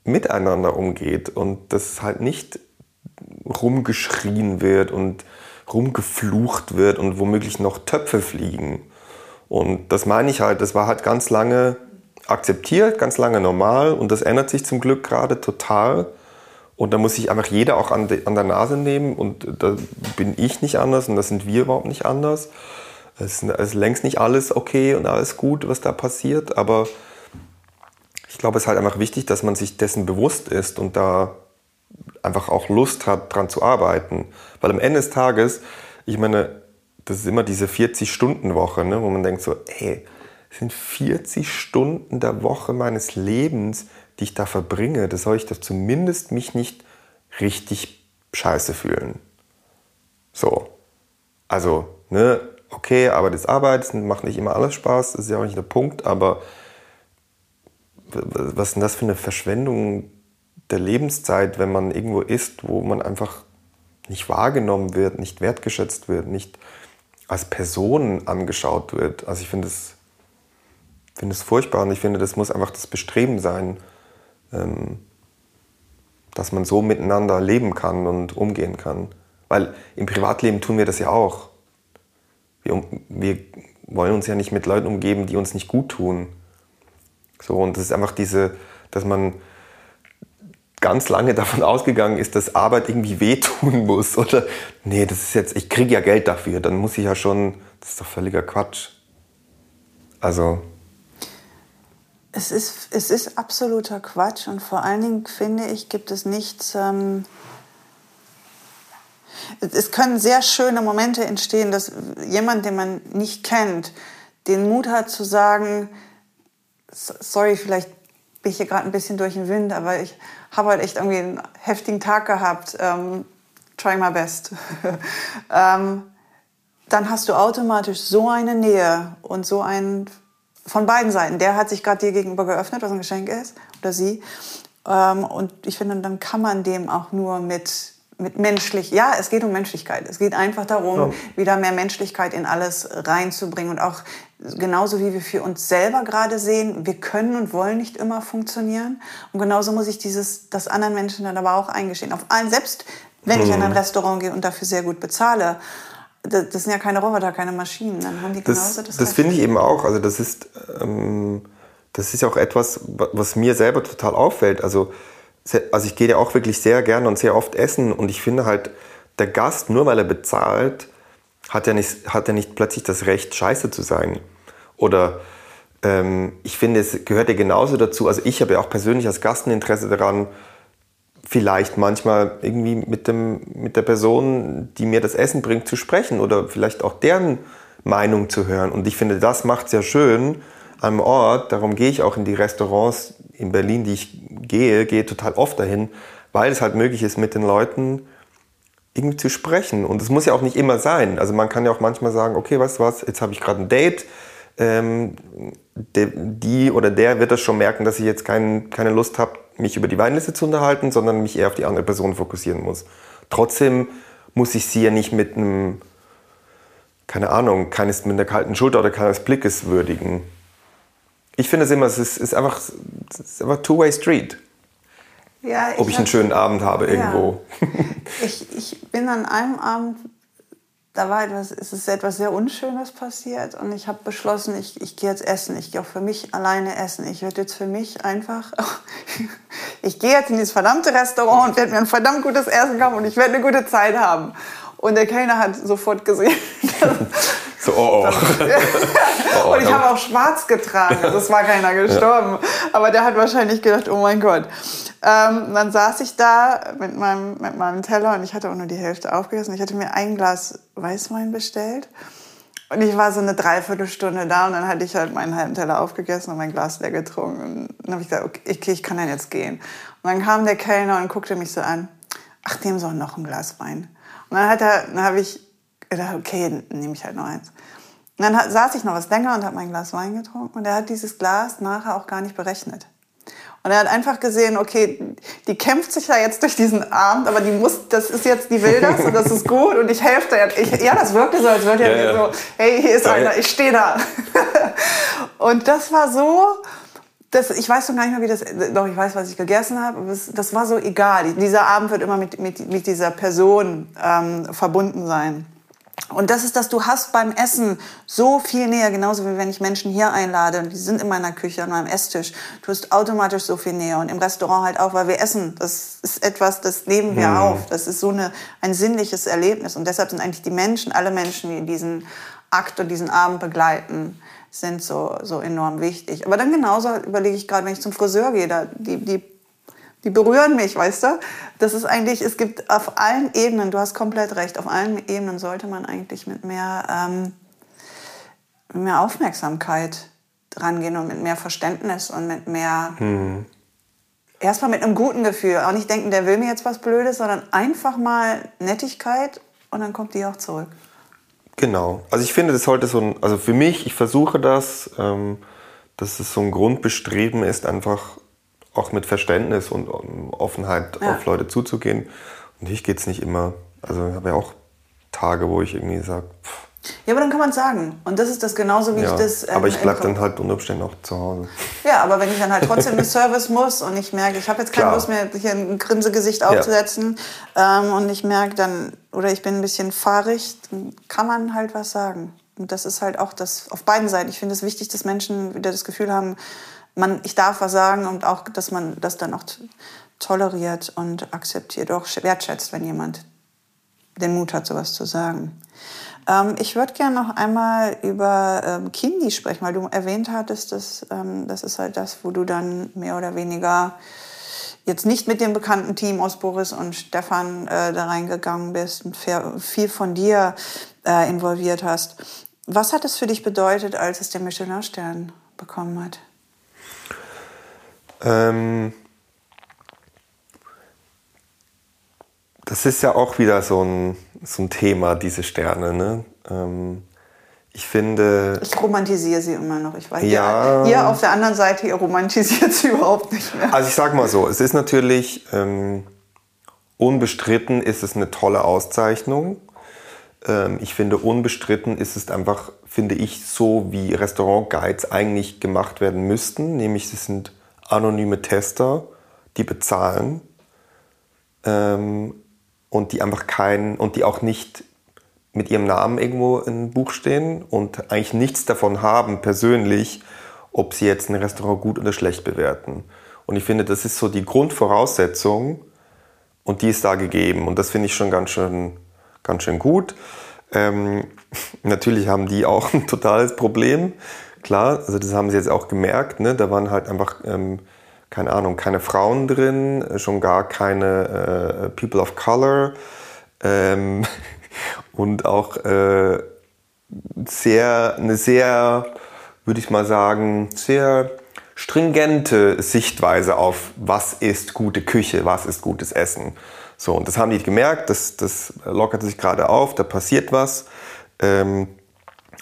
miteinander umgeht und das halt nicht rumgeschrien wird und rumgeflucht wird und womöglich noch Töpfe fliegen. Und das meine ich halt, das war halt ganz lange akzeptiert, ganz lange normal und das ändert sich zum Glück gerade total. Und da muss sich einfach jeder auch an, de, an der Nase nehmen und da bin ich nicht anders und da sind wir überhaupt nicht anders. Es ist, es ist längst nicht alles okay und alles gut, was da passiert, aber ich glaube, es ist halt einfach wichtig, dass man sich dessen bewusst ist und da einfach auch Lust hat, dran zu arbeiten. Weil am Ende des Tages, ich meine, das ist immer diese 40-Stunden-Woche, ne, wo man denkt so, ey, sind 40 Stunden der Woche meines Lebens, die ich da verbringe. Das soll ich doch zumindest mich nicht richtig scheiße fühlen. So. Also, ne, okay, Arbeit ist Arbeit, macht nicht immer alles Spaß, das ist ja auch nicht der Punkt, aber was ist denn das für eine Verschwendung der Lebenszeit, wenn man irgendwo ist, wo man einfach nicht wahrgenommen wird, nicht wertgeschätzt wird, nicht als Person angeschaut wird. Also ich finde es finde furchtbar und ich finde, das muss einfach das Bestreben sein, ähm, dass man so miteinander leben kann und umgehen kann. Weil im Privatleben tun wir das ja auch. Wir, wir wollen uns ja nicht mit Leuten umgeben, die uns nicht gut tun. So, und das ist einfach diese, dass man ganz lange davon ausgegangen ist, dass Arbeit irgendwie wehtun muss. Oder nee, das ist jetzt, ich kriege ja Geld dafür, dann muss ich ja schon, das ist doch völliger Quatsch. Also. Es ist, es ist absoluter Quatsch und vor allen Dingen finde ich, gibt es nichts, ähm, es können sehr schöne Momente entstehen, dass jemand, den man nicht kennt, den Mut hat zu sagen, sorry, vielleicht bin ich hier gerade ein bisschen durch den Wind, aber ich habe heute echt irgendwie einen heftigen Tag gehabt. Ähm, try my best. ähm, dann hast du automatisch so eine Nähe und so ein von beiden Seiten. Der hat sich gerade dir gegenüber geöffnet, was ein Geschenk ist, oder sie. Ähm, und ich finde, dann kann man dem auch nur mit, mit menschlich, ja, es geht um Menschlichkeit. Es geht einfach darum, ja. wieder mehr Menschlichkeit in alles reinzubringen und auch genauso wie wir für uns selber gerade sehen, wir können und wollen nicht immer funktionieren. Und genauso muss ich dieses, das anderen Menschen dann aber auch eingestehen. Auf allen, selbst wenn ich in ein mhm. Restaurant gehe und dafür sehr gut bezahle, das, das sind ja keine Roboter, keine Maschinen. Dann haben die genauso das. Das, das finde ich eben auch. Also das ist, ähm, das ist auch etwas, was mir selber total auffällt. Also, also ich gehe ja auch wirklich sehr gerne und sehr oft essen und ich finde halt, der Gast, nur weil er bezahlt, hat ja nicht, hat ja nicht plötzlich das Recht, scheiße zu sein. Oder ähm, ich finde, es gehört ja genauso dazu. Also ich habe ja auch persönlich als Gast ein Interesse daran, vielleicht manchmal irgendwie mit, dem, mit der Person, die mir das Essen bringt, zu sprechen oder vielleicht auch deren Meinung zu hören. Und ich finde, das macht es ja schön am Ort. Darum gehe ich auch in die Restaurants in Berlin, die ich gehe, gehe total oft dahin, weil es halt möglich ist, mit den Leuten irgendwie zu sprechen. Und es muss ja auch nicht immer sein. Also man kann ja auch manchmal sagen, okay, weißt du was, jetzt habe ich gerade ein Date. Ähm, die oder der wird das schon merken, dass ich jetzt kein, keine Lust habe, mich über die Weinliste zu unterhalten, sondern mich eher auf die andere Person fokussieren muss. Trotzdem muss ich sie ja nicht mit einem, keine Ahnung, keines mit einer kalten Schulter oder keines Blickes würdigen. Ich finde es immer, es ist, ist einfach, einfach Two-Way Street. Ja, ich Ob ich einen schönen Abend habe irgendwo. Ja. ich, ich bin an einem Abend da war etwas, es ist etwas sehr Unschönes passiert und ich habe beschlossen, ich, ich gehe jetzt essen. Ich gehe auch für mich alleine essen. Ich werde jetzt für mich einfach, ich gehe jetzt in dieses verdammte Restaurant und werde mir ein verdammt gutes Essen kaufen und ich werde eine gute Zeit haben. Und der Kellner hat sofort gesehen. so, oh, oh. oh, oh und ich habe auch schwarz getragen. Also es war keiner gestorben. Aber der hat wahrscheinlich gedacht, oh mein Gott. Ähm, dann saß ich da mit meinem, mit meinem Teller und ich hatte auch nur die Hälfte aufgegessen. Ich hatte mir ein Glas Weißwein bestellt. Und ich war so eine Dreiviertelstunde da und dann hatte ich halt meinen halben Teller aufgegessen und mein Glas leer getrunken. Und dann habe ich gesagt, okay, ich kann dann jetzt gehen. Und dann kam der Kellner und guckte mich so an. Ach, dem soll noch ein Glas Wein. Und dann, hat er, dann habe ich gedacht, okay, nehme ich halt noch eins. Und dann saß ich noch was länger und habe mein Glas Wein getrunken und er hat dieses Glas nachher auch gar nicht berechnet. Und er hat einfach gesehen, okay, die kämpft sich ja jetzt durch diesen Abend, aber die muss, das ist jetzt, die will das und das ist gut und ich helfe da. Ich, ja, das wirkte so, als würde er ja, ja. so, hey, hier ist einer, ich stehe da. und das war so, das, ich weiß noch gar nicht mehr, wie das, doch ich weiß, was ich gegessen habe, es, das war so egal. Dieser Abend wird immer mit, mit, mit dieser Person ähm, verbunden sein. Und das ist, dass du hast beim Essen so viel näher, genauso wie wenn ich Menschen hier einlade und die sind in meiner Küche, an meinem Esstisch. Du hast automatisch so viel näher und im Restaurant halt auch, weil wir essen. Das ist etwas, das nehmen wir hm. auf. Das ist so eine, ein sinnliches Erlebnis und deshalb sind eigentlich die Menschen, alle Menschen, die diesen Akt und diesen Abend begleiten, sind so, so enorm wichtig. Aber dann genauso überlege ich gerade, wenn ich zum Friseur gehe, da, die, die, die berühren mich, weißt du? Das ist eigentlich, es gibt auf allen Ebenen, du hast komplett recht, auf allen Ebenen sollte man eigentlich mit mehr, ähm, mehr Aufmerksamkeit drangehen und mit mehr Verständnis und mit mehr, mhm. erstmal mit einem guten Gefühl. Auch nicht denken, der will mir jetzt was Blödes, sondern einfach mal Nettigkeit und dann kommt die auch zurück. Genau. Also ich finde, das sollte so ein, also für mich, ich versuche das, ähm, dass es so ein Grundbestreben ist, einfach auch mit Verständnis und Offenheit ja. auf Leute zuzugehen. Und ich geht es nicht immer. Also ich habe ja auch Tage, wo ich irgendwie sage, ja, aber dann kann man es sagen. Und das ist das genauso, wie ja, ich das. Ähm, aber ich bleibe dann halt unter Umständen auch zu Hause. Ja, aber wenn ich dann halt trotzdem in Service muss und ich merke, ich habe jetzt keine Lust mehr, hier ein Grinsegesicht aufzusetzen ja. ähm, und ich merke dann, oder ich bin ein bisschen fahrig, dann kann man halt was sagen. Und das ist halt auch das auf beiden Seiten. Ich finde es wichtig, dass Menschen wieder das Gefühl haben, man, ich darf was sagen und auch, dass man das dann auch toleriert und akzeptiert, auch wertschätzt, wenn jemand den Mut hat, sowas zu sagen. Ähm, ich würde gerne noch einmal über ähm, Kindi sprechen, weil du erwähnt hattest, dass ähm, das ist halt das, wo du dann mehr oder weniger jetzt nicht mit dem bekannten Team aus Boris und Stefan äh, da reingegangen bist und viel von dir äh, involviert hast. Was hat es für dich bedeutet, als es den Michelin-Stern bekommen hat? Ähm, das ist ja auch wieder so ein, so ein Thema, diese Sterne. Ne? Ähm, ich finde. Ich romantisiere sie immer noch. Ich weiß, ja, ihr, ihr auf der anderen Seite, ihr romantisiert sie überhaupt nicht mehr. Also ich sage mal so, es ist natürlich ähm, unbestritten, ist es eine tolle Auszeichnung. Ähm, ich finde unbestritten ist es einfach, finde ich, so wie Restaurant-Guides eigentlich gemacht werden müssten. Nämlich, sie sind anonyme Tester, die bezahlen ähm, und die einfach keinen und die auch nicht mit ihrem Namen irgendwo im Buch stehen und eigentlich nichts davon haben persönlich, ob sie jetzt ein Restaurant gut oder schlecht bewerten. Und ich finde, das ist so die Grundvoraussetzung und die ist da gegeben und das finde ich schon ganz schön, ganz schön gut. Ähm, natürlich haben die auch ein totales Problem, klar, also das haben sie jetzt auch gemerkt, ne? da waren halt einfach, ähm, keine Ahnung, keine Frauen drin, schon gar keine äh, People of Color ähm, und auch äh, sehr, eine sehr, würde ich mal sagen, sehr stringente Sichtweise auf, was ist gute Küche, was ist gutes Essen. So, und das haben die gemerkt, das, das lockert sich gerade auf, da passiert was. Ähm,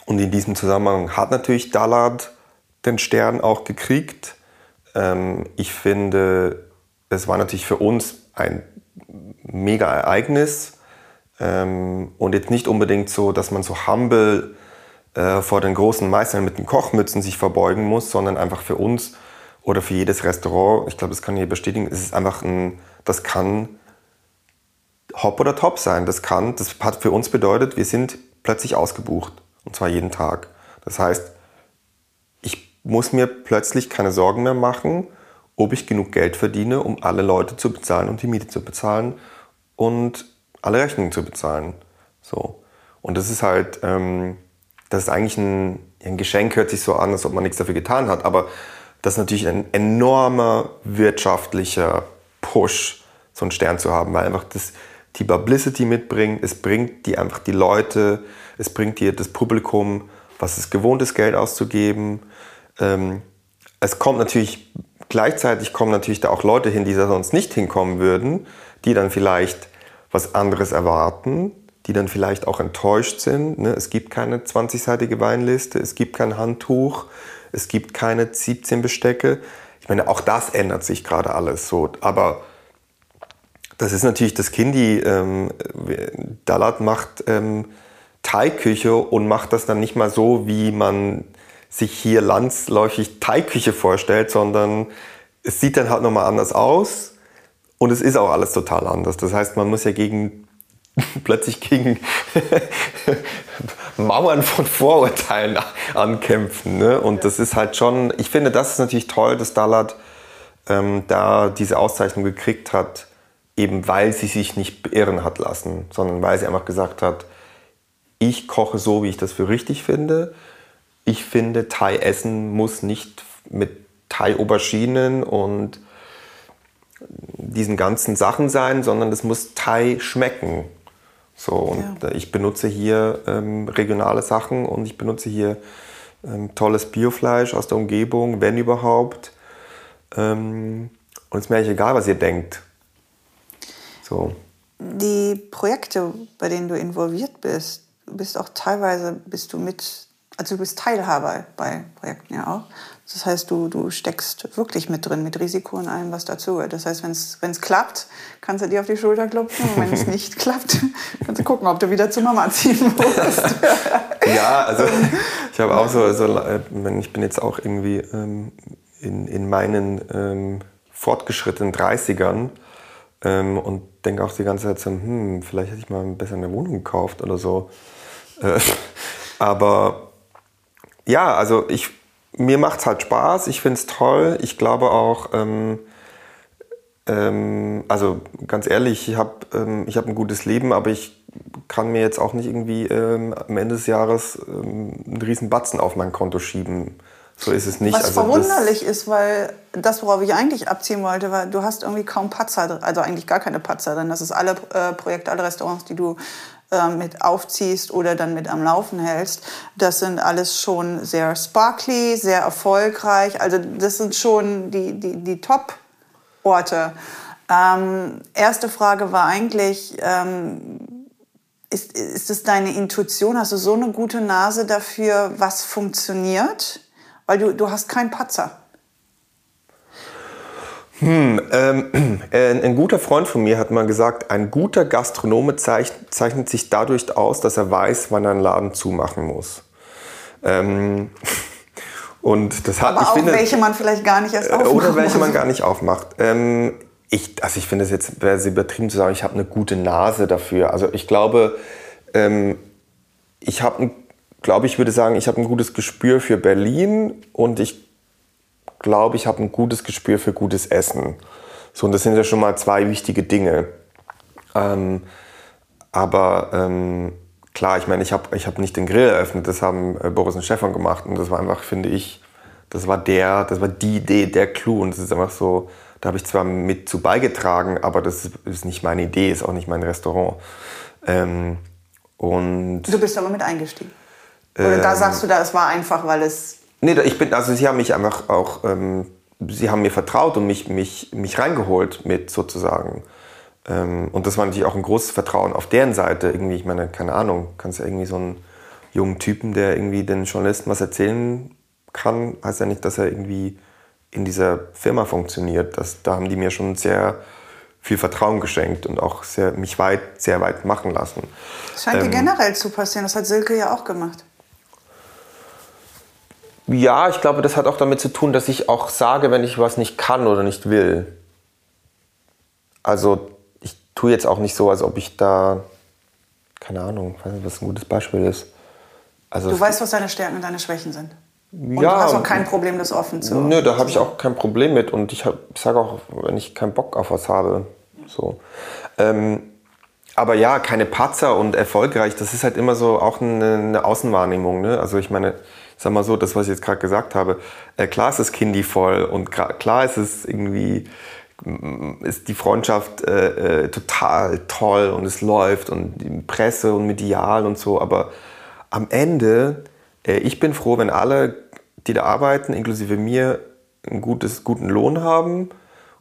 und in diesem Zusammenhang hat natürlich Dallard den Stern auch gekriegt. Ähm, ich finde, es war natürlich für uns ein mega Ereignis. Ähm, und jetzt nicht unbedingt so, dass man so humble äh, vor den großen Meistern mit den Kochmützen sich verbeugen muss, sondern einfach für uns oder für jedes Restaurant, ich glaube, das kann ich bestätigen, es ist einfach ein, das kann Hop oder Top sein. Das kann, das hat für uns bedeutet, wir sind plötzlich ausgebucht. Und zwar jeden Tag. Das heißt, muss mir plötzlich keine Sorgen mehr machen, ob ich genug Geld verdiene, um alle Leute zu bezahlen und die Miete zu bezahlen und alle Rechnungen zu bezahlen. So. Und das ist halt, ähm, das ist eigentlich ein, ein Geschenk, hört sich so an, als ob man nichts dafür getan hat, aber das ist natürlich ein enormer wirtschaftlicher Push, so einen Stern zu haben, weil einfach das, die Publicity mitbringt, es bringt die einfach die Leute, es bringt dir das Publikum, was es gewohnt ist, Geld auszugeben. Ähm, es kommt natürlich, gleichzeitig kommen natürlich da auch Leute hin, die da sonst nicht hinkommen würden, die dann vielleicht was anderes erwarten, die dann vielleicht auch enttäuscht sind. Ne? Es gibt keine 20-seitige Weinliste, es gibt kein Handtuch, es gibt keine 17 Bestecke. Ich meine, auch das ändert sich gerade alles so. Aber das ist natürlich das Kindi. Ähm, Dalat macht ähm, Teigküche und macht das dann nicht mal so, wie man sich hier landsläufig Teigküche vorstellt, sondern es sieht dann halt nochmal anders aus und es ist auch alles total anders. Das heißt, man muss ja gegen plötzlich gegen Mauern von Vorurteilen ankämpfen. Ne? Und das ist halt schon, ich finde, das ist natürlich toll, dass Dalat ähm, da diese Auszeichnung gekriegt hat, eben weil sie sich nicht beirren hat lassen, sondern weil sie einfach gesagt hat, ich koche so, wie ich das für richtig finde. Ich finde, Thai-Essen muss nicht mit Thai-Auberginen und diesen ganzen Sachen sein, sondern es muss Thai schmecken. So, und ja. ich benutze hier ähm, regionale Sachen und ich benutze hier ähm, tolles Biofleisch aus der Umgebung, wenn überhaupt. Ähm, und es ist mir eigentlich egal, was ihr denkt. So. Die Projekte, bei denen du involviert bist, bist auch teilweise bist du mit, also du bist Teilhaber bei Projekten ja auch. Das heißt, du, du steckst wirklich mit drin, mit Risiko und allem, was dazugehört. Das heißt, wenn es klappt, kannst du dir auf die Schulter klopfen. Und wenn es nicht klappt, kannst du gucken, ob du wieder zu Mama ziehen musst. ja, also ich habe auch so, also, ich bin jetzt auch irgendwie ähm, in, in meinen ähm, fortgeschrittenen 30ern ähm, und denke auch die ganze Zeit so, hm, vielleicht hätte ich mal besser eine Wohnung gekauft oder so. Äh, aber ja, also ich, mir macht es halt Spaß, ich finde es toll. Ich glaube auch, ähm, ähm, also ganz ehrlich, ich habe ähm, hab ein gutes Leben, aber ich kann mir jetzt auch nicht irgendwie ähm, am Ende des Jahres ähm, einen riesen Batzen auf mein Konto schieben. So ist es nicht. Was also verwunderlich ist, weil das, worauf ich eigentlich abziehen wollte, war, du hast irgendwie kaum Patzer, also eigentlich gar keine Patzer drin. Das ist alle äh, Projekte, alle Restaurants, die du äh, mit aufziehst oder dann mit am Laufen hältst. Das sind alles schon sehr sparkly, sehr erfolgreich. Also das sind schon die, die, die Top-Orte. Ähm, erste Frage war eigentlich, ähm, ist, ist es deine Intuition? Hast du so eine gute Nase dafür, was funktioniert? Weil du, du hast keinen Patzer. Hm, ähm, äh, ein guter Freund von mir hat mal gesagt, ein guter Gastronome zeichnet, zeichnet sich dadurch aus, dass er weiß, wann er einen Laden zumachen muss. Ähm, und das hat, Aber ich auch finde, welche man vielleicht gar nicht erst äh, aufmacht. Oder welche man gar nicht aufmacht. Ähm, ich, also ich finde es jetzt wäre es übertrieben zu sagen, ich habe eine gute Nase dafür. Also ich glaube, ähm, ich habe, glaube ich, würde sagen, ich habe ein gutes Gespür für Berlin und ich glaube, ich habe ein gutes Gespür für gutes Essen. So und das sind ja schon mal zwei wichtige Dinge. Ähm, aber ähm, klar, ich meine, ich habe ich hab nicht den Grill eröffnet, das haben äh, Boris und Stefan gemacht und das war einfach, finde ich, das war der, das war die Idee, der Clou und das ist einfach so da habe ich zwar mit zu beigetragen, aber das ist nicht meine Idee, ist auch nicht mein Restaurant. Ähm, und du bist aber mit eingestiegen. Oder ähm, da sagst du, da es war einfach, weil es. Nee, ich bin, also sie haben mich einfach auch, ähm, sie haben mir vertraut und mich, mich, mich reingeholt mit sozusagen. Ähm, und das war natürlich auch ein großes Vertrauen auf deren Seite. Irgendwie, ich meine, keine Ahnung, kannst ja irgendwie so einen jungen Typen, der irgendwie den Journalisten was erzählen kann, heißt ja nicht, dass er irgendwie in dieser Firma funktioniert. Das, da haben die mir schon sehr viel Vertrauen geschenkt und auch sehr, mich weit, sehr weit machen lassen. Das scheint ähm, dir generell zu passieren. Das hat Silke ja auch gemacht. Ja, ich glaube, das hat auch damit zu tun, dass ich auch sage, wenn ich was nicht kann oder nicht will. Also ich tue jetzt auch nicht so, als ob ich da, keine Ahnung, weiß nicht, was ein gutes Beispiel ist. Also du weißt, was deine Stärken und deine Schwächen sind. Und ja, du hast auch kein Problem, das offen zu Nö, da habe ich auch kein Problem mit. Und ich, ich sage auch, wenn ich keinen Bock auf was habe. So. Ähm, aber ja, keine Patzer und erfolgreich, das ist halt immer so auch eine, eine Außenwahrnehmung. Ne? Also ich meine, sag mal so, das, was ich jetzt gerade gesagt habe, äh, klar ist es kindy-voll und klar ist es irgendwie, mm, ist die Freundschaft äh, äh, total toll und es läuft und die Presse und medial und so, aber am Ende äh, ich bin froh, wenn alle, die da arbeiten, inklusive mir, einen gutes, guten Lohn haben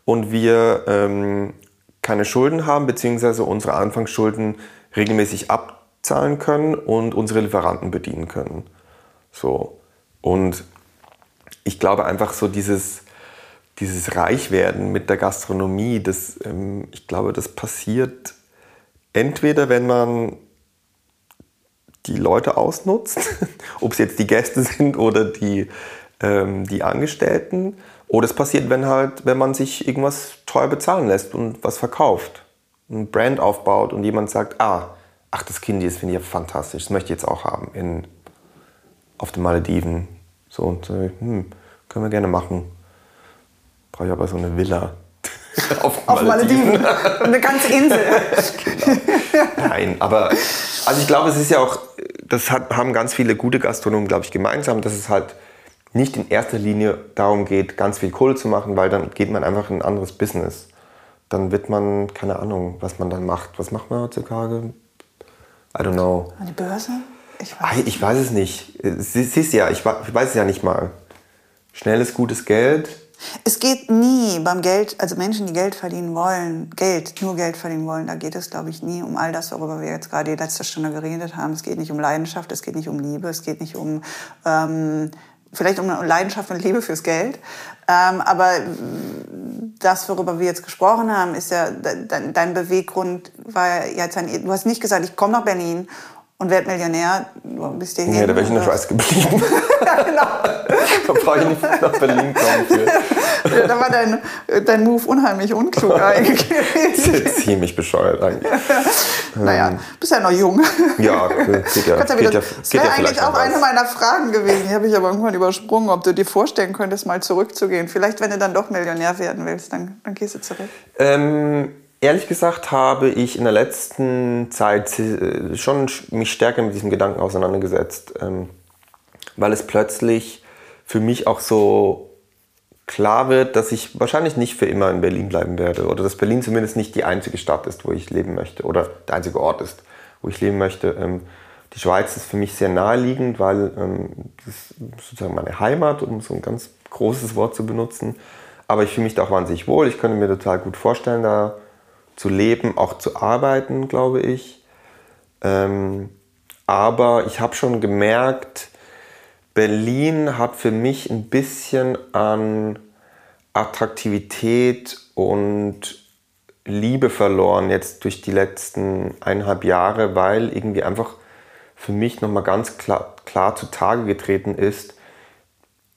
und wir ähm, keine Schulden haben, beziehungsweise unsere Anfangsschulden regelmäßig abzahlen können und unsere Lieferanten bedienen können. So. Und ich glaube einfach so dieses, dieses Reichwerden mit der Gastronomie, das, ähm, ich glaube, das passiert entweder, wenn man die Leute ausnutzt, ob es jetzt die Gäste sind oder die, ähm, die Angestellten. Oder es passiert, wenn halt, wenn man sich irgendwas teuer bezahlen lässt und was verkauft, ein Brand aufbaut und jemand sagt, ah, ach, das Kind, das finde ich fantastisch, das möchte ich jetzt auch haben in, auf den Malediven. So, und so, hm, können wir gerne machen. Brauche ich aber so eine Villa. auf, auf Malediven. Malediven. Eine ganze Insel. genau. Nein, aber also ich glaube, es ist ja auch, das hat, haben ganz viele gute Gastronomen, glaube ich, gemeinsam, dass es halt nicht in erster Linie darum geht, ganz viel Kohle zu machen, weil dann geht man einfach in ein anderes Business. Dann wird man, keine Ahnung, was man dann macht. Was macht man heutzutage? I don't know. An die Börse? Ich weiß, ich weiß es nicht. Siehst ja, ich weiß es ja nicht mal. Schnelles, gutes Geld, es geht nie beim Geld, also Menschen, die Geld verdienen wollen, Geld, nur Geld verdienen wollen, da geht es, glaube ich, nie um all das, worüber wir jetzt gerade die letzte Stunde geredet haben. Es geht nicht um Leidenschaft, es geht nicht um Liebe, es geht nicht um, ähm, vielleicht um Leidenschaft und Liebe fürs Geld. Ähm, aber das, worüber wir jetzt gesprochen haben, ist ja, dein Beweggrund war jetzt ein, du hast nicht gesagt, ich komme nach Berlin und werd Millionär. Du bist hier Nee, da wäre ich in der Schweiz geblieben. ja, genau. da brauche ich nicht nach Berlin kommen für. ja, da war dein, dein Move unheimlich unklug eigentlich. Ziemlich bescheuert eigentlich. naja, ähm, bist ja noch jung. ja, geht ja. ja, wieder, ja das wäre ja eigentlich auch eine meiner Fragen gewesen. Die habe ich aber irgendwann übersprungen, ob du dir vorstellen könntest, mal zurückzugehen. Vielleicht, wenn du dann doch Millionär werden willst, dann, dann gehst du zurück. Ähm, Ehrlich gesagt habe ich in der letzten Zeit äh, schon mich stärker mit diesem Gedanken auseinandergesetzt, ähm, weil es plötzlich für mich auch so klar wird, dass ich wahrscheinlich nicht für immer in Berlin bleiben werde oder dass Berlin zumindest nicht die einzige Stadt ist, wo ich leben möchte oder der einzige Ort ist, wo ich leben möchte. Ähm, die Schweiz ist für mich sehr naheliegend, weil ähm, das ist sozusagen meine Heimat, um so ein ganz großes Wort zu benutzen. Aber ich fühle mich da auch wahnsinnig wohl. Ich könnte mir total gut vorstellen, da zu leben, auch zu arbeiten, glaube ich. Ähm, aber ich habe schon gemerkt, Berlin hat für mich ein bisschen an Attraktivität und Liebe verloren jetzt durch die letzten eineinhalb Jahre, weil irgendwie einfach für mich nochmal ganz klar, klar zutage getreten ist,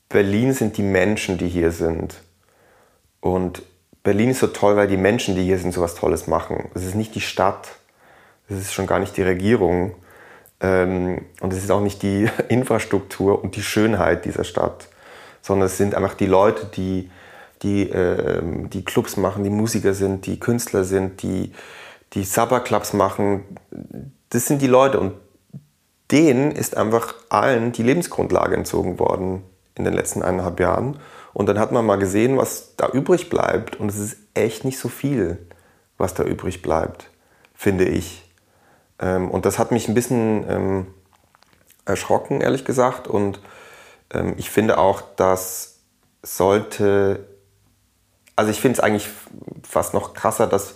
Berlin sind die Menschen, die hier sind. Und Berlin ist so toll, weil die Menschen, die hier sind, so was Tolles machen. Es ist nicht die Stadt, es ist schon gar nicht die Regierung, ähm, und es ist auch nicht die Infrastruktur und die Schönheit dieser Stadt, sondern es sind einfach die Leute, die, die, äh, die Clubs machen, die Musiker sind, die Künstler sind, die, die Sabberclubs machen. Das sind die Leute und denen ist einfach allen die Lebensgrundlage entzogen worden in den letzten eineinhalb Jahren. Und dann hat man mal gesehen, was da übrig bleibt. Und es ist echt nicht so viel, was da übrig bleibt, finde ich. Ähm, und das hat mich ein bisschen ähm, erschrocken, ehrlich gesagt. Und ähm, ich finde auch, dass sollte, also ich finde es eigentlich fast noch krasser, dass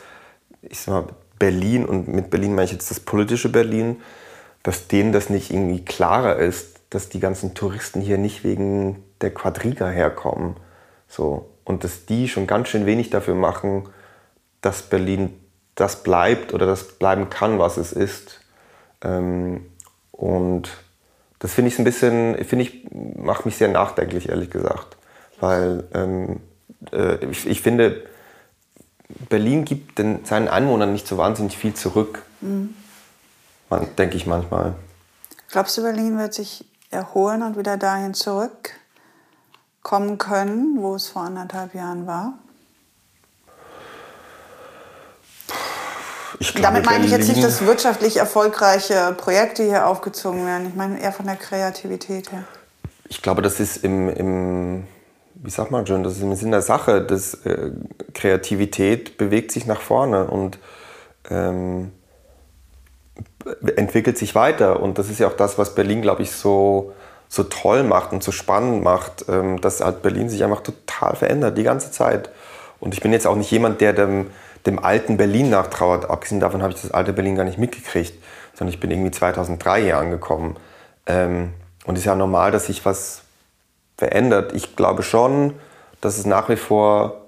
ich sag mal, Berlin, und mit Berlin meine ich jetzt das politische Berlin, dass denen das nicht irgendwie klarer ist, dass die ganzen Touristen hier nicht wegen der Quadriga herkommen. So. Und dass die schon ganz schön wenig dafür machen, dass Berlin das bleibt oder das bleiben kann, was es ist. Ähm, und das finde ich ein bisschen, finde ich, macht mich sehr nachdenklich, ehrlich gesagt. Weil ähm, äh, ich, ich, finde, Berlin gibt den, seinen Einwohnern nicht so wahnsinnig viel zurück. Mhm. Man, denke ich manchmal. Glaubst du, Berlin wird sich erholen und wieder dahin zurückkommen können, wo es vor anderthalb Jahren war? Glaube, Damit meine ich jetzt nicht, dass wirtschaftlich erfolgreiche Projekte hier aufgezogen werden. Ich meine eher von der Kreativität her. Ich glaube, das ist im, im wie sagt man schon, das ist im Sinn der Sache. Das, äh, Kreativität bewegt sich nach vorne und ähm, entwickelt sich weiter. Und das ist ja auch das, was Berlin, glaube ich, so, so toll macht und so spannend macht, ähm, dass halt Berlin sich einfach total verändert, die ganze Zeit. Und ich bin jetzt auch nicht jemand, der dem dem alten Berlin nachtrauert. Abgesehen davon habe ich das alte Berlin gar nicht mitgekriegt, sondern ich bin irgendwie 2003 hier angekommen. Ähm, und es ist ja normal, dass sich was verändert. Ich glaube schon, dass es nach wie vor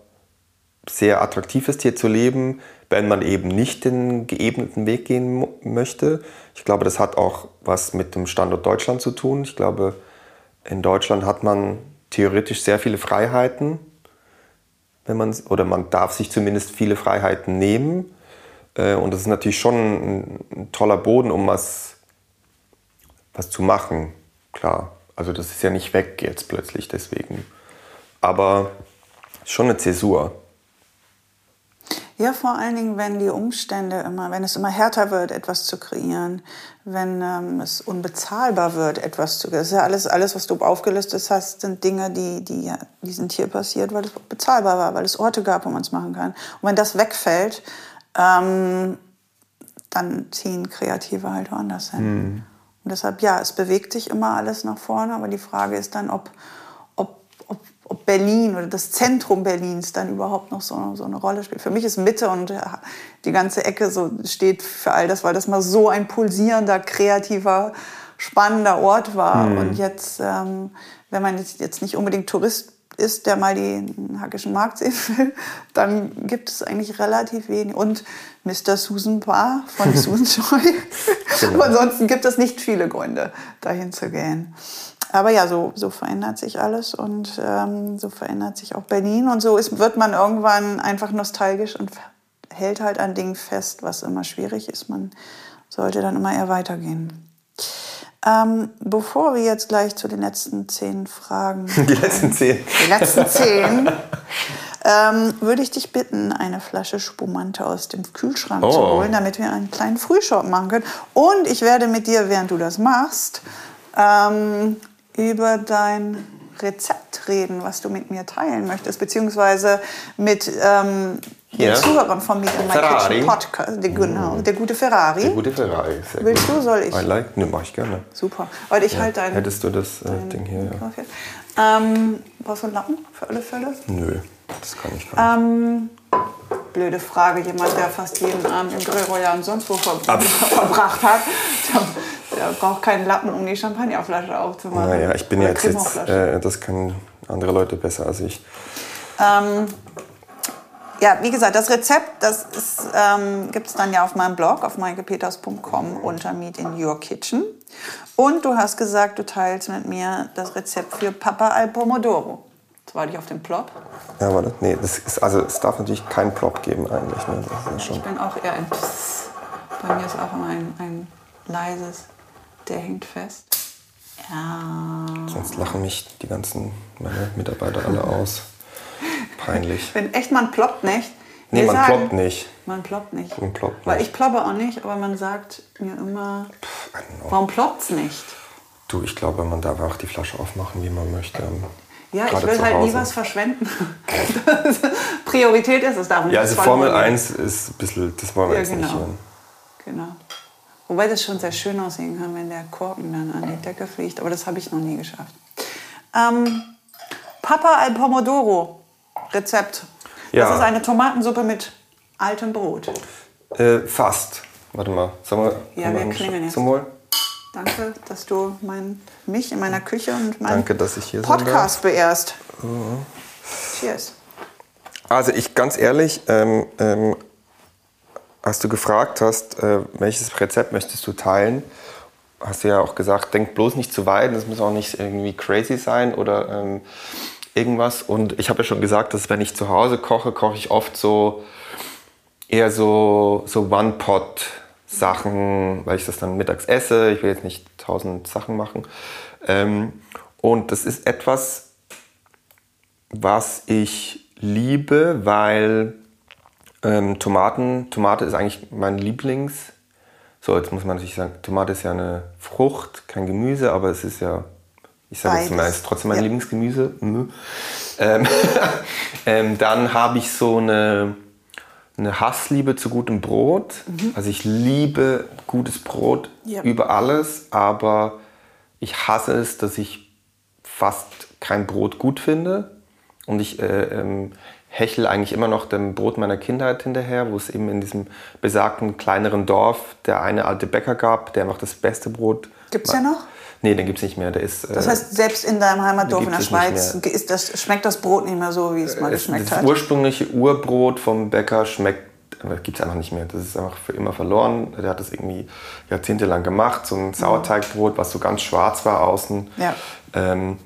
sehr attraktiv ist, hier zu leben, wenn man eben nicht den geebneten Weg gehen möchte. Ich glaube, das hat auch was mit dem Standort Deutschland zu tun. Ich glaube, in Deutschland hat man theoretisch sehr viele Freiheiten wenn man oder man darf sich zumindest viele Freiheiten nehmen. Äh, und das ist natürlich schon ein, toller Boden, um was, was zu machen. Klar. Also das ist ja nicht weg jetzt plötzlich deswegen. Aber schon eine Zäsur. Ja, vor allen Dingen, wenn die Umstände immer, wenn es immer härter wird, etwas zu kreieren, wenn ähm, es unbezahlbar wird, etwas zu kreieren. Das ist ja alles, alles, was du aufgelistet hast, sind Dinge, die, die, die sind hier passiert, weil es bezahlbar war, weil es Orte gab, wo man es machen kann. Und wenn das wegfällt, ähm, dann ziehen Kreative halt woanders hin. Mhm. Und deshalb, ja, es bewegt sich immer alles nach vorne, aber die Frage ist dann, ob, ob Berlin oder das Zentrum Berlins dann überhaupt noch so, so eine Rolle spielt. Für mich ist Mitte und die ganze Ecke so steht für all das, weil das mal so ein pulsierender, kreativer, spannender Ort war. Mhm. Und jetzt, ähm, wenn man jetzt nicht unbedingt Tourist ist, der mal den Hackischen Markt sehen will, dann gibt es eigentlich relativ wenig. Und Mr. Susan Bar von Susan Joy. genau. Aber ansonsten gibt es nicht viele Gründe, dahin zu gehen. Aber ja, so, so verändert sich alles und ähm, so verändert sich auch Berlin. Und so ist, wird man irgendwann einfach nostalgisch und hält halt an Dingen fest, was immer schwierig ist. Man sollte dann immer eher weitergehen. Ähm, bevor wir jetzt gleich zu den letzten zehn Fragen. Die letzten zehn. Die letzten zehn. ähm, würde ich dich bitten, eine Flasche Spumante aus dem Kühlschrank oh. zu holen, damit wir einen kleinen Frühshop machen können. Und ich werde mit dir, während du das machst, ähm, über dein Rezept reden, was du mit mir teilen möchtest, beziehungsweise mit ähm, Ja. den Zuhörern von Meet in My Ferrari. Kitchen Podcast. Der, genau, der gute Ferrari. Der gute Ferrari. Sehr Willst gut. du, soll ich? I like, ne, mach ich gerne. Super. Weil ich halt dein, Hättest du das äh, Ding hier? Ja. Ähm, brauchst du einen Lappen für alle Fälle? Nö, das kann ich gar nicht. Ähm, blöde Frage. Jemand, der fast jeden Abend im Grill Royal und sonst wo ver verbracht hat, braucht keinen Lappen, um die Champagnerflasche aufzumachen. naja, ich bin Oder jetzt, jetzt äh, das können andere Leute besser als ich. Ähm, ja, wie gesagt, das Rezept, das ist, ähm, gibt es dann ja auf meinem Blog, auf maikepeters.com unter Meet in Your Kitchen. Und du hast gesagt, du teilst mit mir das Rezept für Papa al Pomodoro. Das war ich auf dem Plop. Ja, warte. Nee, das ist, also es darf natürlich keinen Plop geben eigentlich. Ne? Ja Ich bin auch eher ein Psst. Bei mir ist auch immer ein, ein leises, der hängt fest. Ja. Sonst lachen mich die ganzen meine Mitarbeiter alle aus. Peinlich. Wenn echt, man ploppt nicht. Nee, man sagen, ploppt nicht. Man ploppt nicht. Man ploppt Weil nicht. ich ploppe auch nicht, aber man sagt mir immer, know. warum ploppt's nicht? Du, ich glaube, man darf auch die Flasche aufmachen, wie man möchte. Ja, ich Gerade will zu halt nie was verschwenden. Priorität ist es, darf nicht Ja, also Formel Monate. 1 ist ein bisschen, das wollen wir Ja, jetzt nicht genau. hören. Genau. Wobei das schon sehr schön aussehen kann, wenn der Korken dann an die Decke fliegt. Aber das habe ich noch nie geschafft. Ähm, Papa al Pomodoro Rezept. Ja. Das ist eine Tomatensuppe mit altem Brot. Äh, fast. Warte mal. Sollen wir, Ja, wir klingeln jetzt. Zum Wohl? Danke, dass du mein, mich in meiner Küche und meinen Danke, Podcast beehrst. Cheers. Also ich ganz ehrlich, ähm, ähm, als du gefragt hast, äh, welches Rezept möchtest du teilen, hast du ja auch gesagt, denk bloß nicht zu weit, das muss auch nicht irgendwie crazy sein oder ähm, irgendwas. Und ich habe ja schon gesagt, dass wenn ich zu Hause koche, koche ich oft so eher so, so One-Pot-Sachen, weil ich das dann mittags esse. Ich will jetzt nicht tausend Sachen machen. Ähm, und das ist etwas, was ich liebe, weil ähm, Tomaten, Tomate ist eigentlich mein Lieblings. So, jetzt muss man natürlich sagen, Tomate ist ja eine Frucht, kein Gemüse, aber es ist ja, ich sage jetzt mal, es ist trotzdem mein Ja. Lieblingsgemüse. Mhm. Ähm, ähm, dann habe ich so eine, eine Hassliebe zu gutem Brot. Also ich liebe gutes Brot Ja. über alles, aber ich hasse es, dass ich fast kein Brot gut finde. Und ich äh, ähm, hechel eigentlich immer noch dem Brot meiner Kindheit hinterher, wo es eben in diesem besagten kleineren Dorf der eine alte Bäcker gab, der einfach das beste Brot. Gibt's der noch? Nee, den gibt es nicht mehr. Der ist, Das äh, heißt, selbst in deinem Heimatdorf in der Schweiz das, schmeckt das Brot nicht mehr so, wie es mal es, geschmeckt das hat. ursprüngliche Urbrot vom Bäcker schmeckt, gibt es einfach nicht mehr. Das ist einfach für immer verloren. Der hat das irgendwie jahrzehntelang gemacht. So ein Sauerteigbrot, was so ganz schwarz war außen. Ja. Ähm,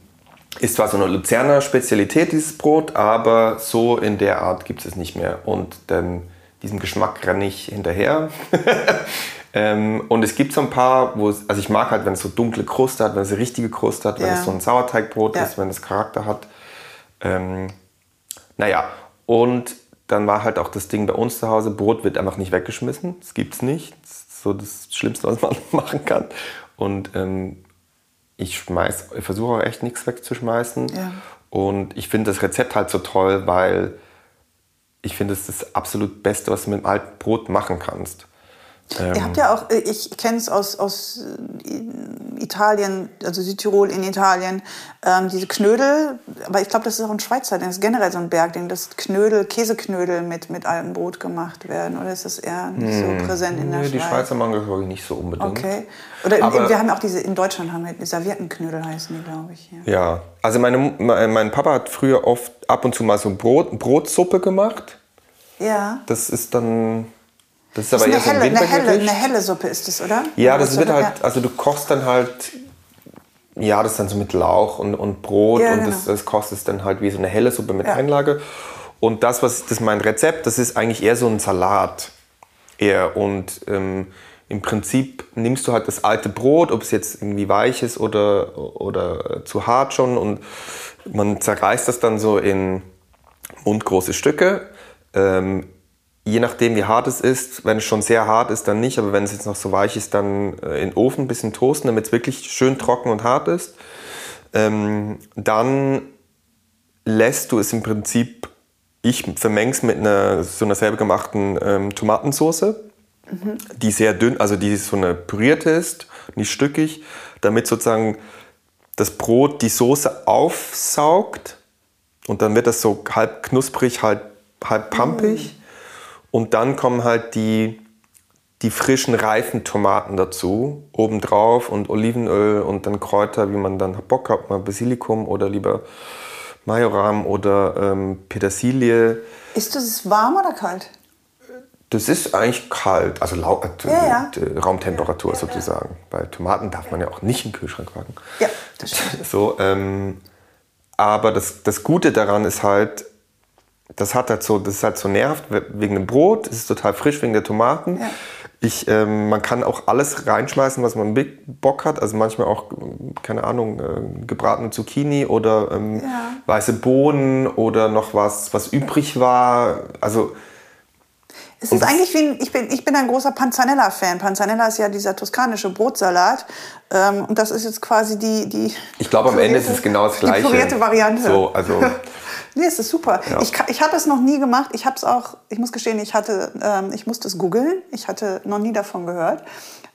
ist zwar so eine Luzerner Spezialität, dieses Brot, aber so in der Art gibt es es nicht mehr. Und ähm, diesem Geschmack renne ich hinterher. ähm, und es gibt so ein paar, wo es, also ich mag halt, wenn es so dunkle Kruste hat, wenn es eine richtige Kruste hat, wenn Ja. es so ein Sauerteigbrot Ja. ist, wenn es Charakter hat. Ähm, naja, und dann war halt auch das Ding bei uns zu Hause, Brot wird einfach nicht weggeschmissen. Das gibt's nicht. Das ist so das Schlimmste, was man machen kann. Und ähm, ich schmeiß, versuche auch echt nichts wegzuschmeißen. Ja. Und ich finde das Rezept halt so toll, weil ich finde, es ist das absolut Beste, was du mit dem alten Brot machen kannst. Ähm, Ihr habt ja auch, äh, ich kenne es aus, aus äh, Italien, also Südtirol in Italien, ähm, diese Knödel, aber ich glaube, das ist auch ein Schweizer, Ding, das ist generell so ein Bergding, dass Knödel, Käseknödel mit, mit altem Brot gemacht werden. Oder ist das eher nicht so präsent in der Hm. nee, die Schweiz? Schweizer machen das glaube ich nicht so unbedingt. Okay. Oder Aber- wir haben auch diese, in Deutschland haben wir Serviettenknödel heißen die, glaube ich. Ja. Ja, also meine, mein mein Papa hat früher oft ab und zu mal so Brot, Brotsuppe gemacht. ja. Das ist dann, das ist Das aber ist eher so eine ein helle, eine, helle, eine helle Suppe ist es, oder? Ja, das wird Suppe, halt, also du kochst dann halt, ja, das ist dann so mit Lauch und, und Brot Ja, und genau. das, das kostet dann halt wie so eine helle Suppe mit Ja. Einlage. Und das, was das ist mein Rezept, das ist eigentlich eher so ein Salat. Eher. Und ähm, im Prinzip nimmst du halt das alte Brot, ob es jetzt irgendwie weich ist oder, oder zu hart schon, und man zerreißt das dann so in mundgroße Stücke. Ähm, je nachdem, wie hart es ist, wenn es schon sehr hart ist, dann nicht, aber wenn es jetzt noch so weich ist, dann äh, in den Ofen ein bisschen toasten, damit es wirklich schön trocken und hart ist. Ähm, dann lässt du es im Prinzip, ich vermeng's mit einer so einer selber gemachten ähm, Tomatensauce, die sehr dünn, also die so eine pürierte ist, nicht stückig, damit sozusagen das Brot die Soße aufsaugt und dann wird das so halb knusprig, halb, halb pampig. Und dann kommen halt die, die frischen, reifen Tomaten dazu, obendrauf und Olivenöl und dann Kräuter, wie man dann Bock hat, mal Basilikum oder lieber Majoram oder ähm, Petersilie. Ist das warm oder kalt? Das ist eigentlich kalt, also lau äh, Ja, ja. Raumtemperatur sozusagen. Bei Tomaten darf man ja auch nicht im Kühlschrank backen. Ja, das stimmt. So, ähm, aber das, das Gute daran ist halt, das hat halt so, das ist halt so nervt wegen dem Brot, es ist total frisch wegen der Tomaten. Ja. Ich, ähm, man kann auch alles reinschmeißen, was man Big Bock hat. Also manchmal auch, keine Ahnung, äh, gebratene Zucchini oder ähm, Ja. weiße Bohnen oder noch was, was übrig war. Also Es ist eigentlich wie ein, ich bin, ich bin ein großer Panzanella-Fan. Panzanella ist ja dieser toskanische Brotsalat. Ähm, und das ist jetzt quasi die. die ich glaube, am Ende ist es genau das Gleiche. Die pürierte Variante. So, also Nee, es ist super. Ja. Ich, ich habe es noch nie gemacht. Ich habe es auch, ich muss gestehen, ich hatte, ähm, ich musste es googeln. Ich hatte noch nie davon gehört.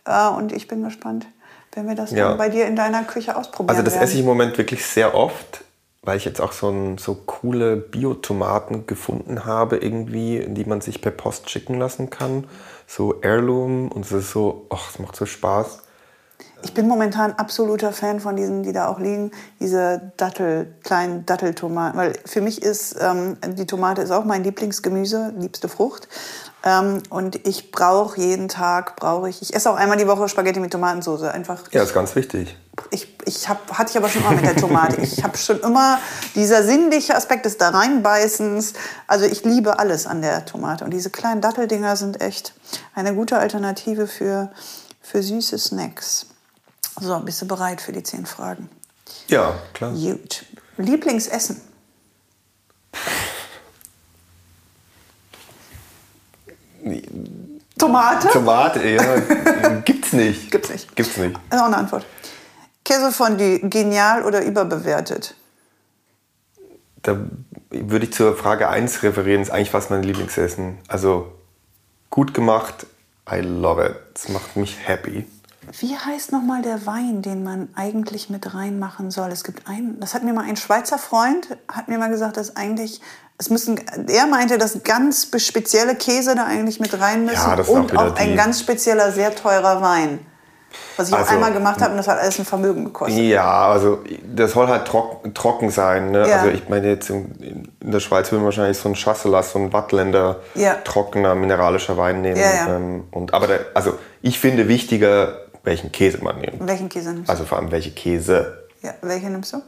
Äh, und ich bin gespannt, wenn wir das Ja. dann bei dir in deiner Küche ausprobieren Also das werden. esse ich im Moment wirklich sehr oft, weil ich jetzt auch so, ein, so coole Biotomaten gefunden habe irgendwie, die man sich per Post schicken lassen kann. So Heirloom und es ist so, ach, es macht so Spaß. Ich bin momentan absoluter Fan von diesen, die da auch liegen, diese Dattel, kleinen Datteltomaten. Weil für mich ist ähm, die Tomate ist auch mein Lieblingsgemüse, liebste Frucht. Ähm, und ich brauche jeden Tag, brauche ich, ich esse auch einmal die Woche Spaghetti mit Tomatensauce. Einfach, Ja, ist ganz wichtig. ich, ich hab, hatte ich aber schon immer mit der Tomate. Ich habe schon immer dieser sinnliche Aspekt des da reinbeißens. Also ich liebe alles an der Tomate. Und diese kleinen Datteldinger sind echt eine gute Alternative für, für süße Snacks. So, bist du bereit für die zehn Fragen? Ja, klar. Gut. Lieblingsessen? Tomate? Tomate, ja, gibt's nicht. Gibt's nicht. Gibt's nicht. Das ist auch eine Antwort. Käsefondue, genial oder überbewertet? Da würde ich zur Frage 1 referieren, ist eigentlich fast mein Lieblingsessen. Also gut gemacht, I love it. Es macht mich happy. Wie heißt nochmal der Wein, den man eigentlich mit reinmachen soll? Es gibt einen, das hat mir mal ein Schweizer Freund, hat mir mal gesagt, dass eigentlich, es müssen, er meinte, dass ganz spezielle Käse da eigentlich mit rein müssen Ja, das ist und auch auch ein ganz spezieller, sehr teurer Wein. Was ich auch Also- einmal gemacht habe und das hat alles ein Vermögen gekostet. Ja, also das soll halt trock, trocken sein. Ne? Ja. Also ich meine jetzt in, in der Schweiz würden wir wahrscheinlich so ein Chasselas, so ein Wattländer Ja. trockener mineralischer Wein nehmen. Ja, ja. Ähm, und, aber der, also ich finde wichtiger, welchen Käse man nimmt. Welchen Käse nimmst du? Also vor allem welche Käse. Ja, welche nimmst du?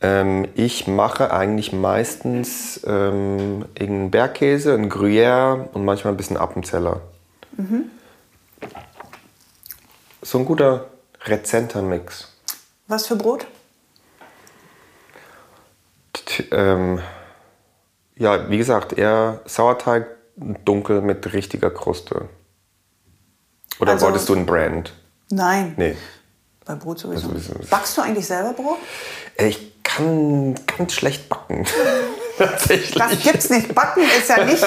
Ähm, ich mache eigentlich meistens ähm, irgendeinen Bergkäse, einen Gruyère und manchmal ein bisschen Appenzeller. Mhm. So ein guter rezenter Mix. Was für Brot? T- ähm, ja, wie gesagt, eher Sauerteig dunkel mit richtiger Kruste. Oder Also- wolltest du ein Brand? Nein. Nee. Bei Brot sowieso. Also, nicht. Backst du eigentlich selber Brot? Äh, Ich kann ganz schlecht backen. Tatsächlich. Das gibt's nicht. Backen ist ja nicht.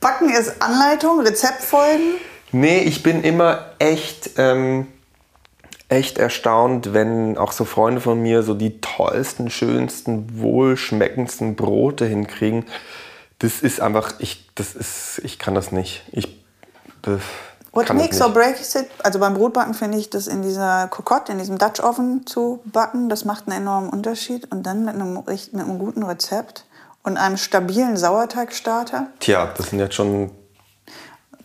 Backen ist Anleitung, Rezeptfolgen. Nee, ich bin immer echt, ähm, echt erstaunt, wenn auch so Freunde von mir so die tollsten, schönsten, wohlschmeckendsten Brote hinkriegen. Das ist einfach, ich, das ist, ich kann das nicht. Ich das What makes or breaks it? Also beim Brotbacken finde ich, das in dieser Kokotte, in diesem Dutch Oven zu backen, das macht einen enormen Unterschied. Und dann mit einem, mit einem guten Rezept und einem stabilen Sauerteigstarter. Tja, das sind jetzt schon,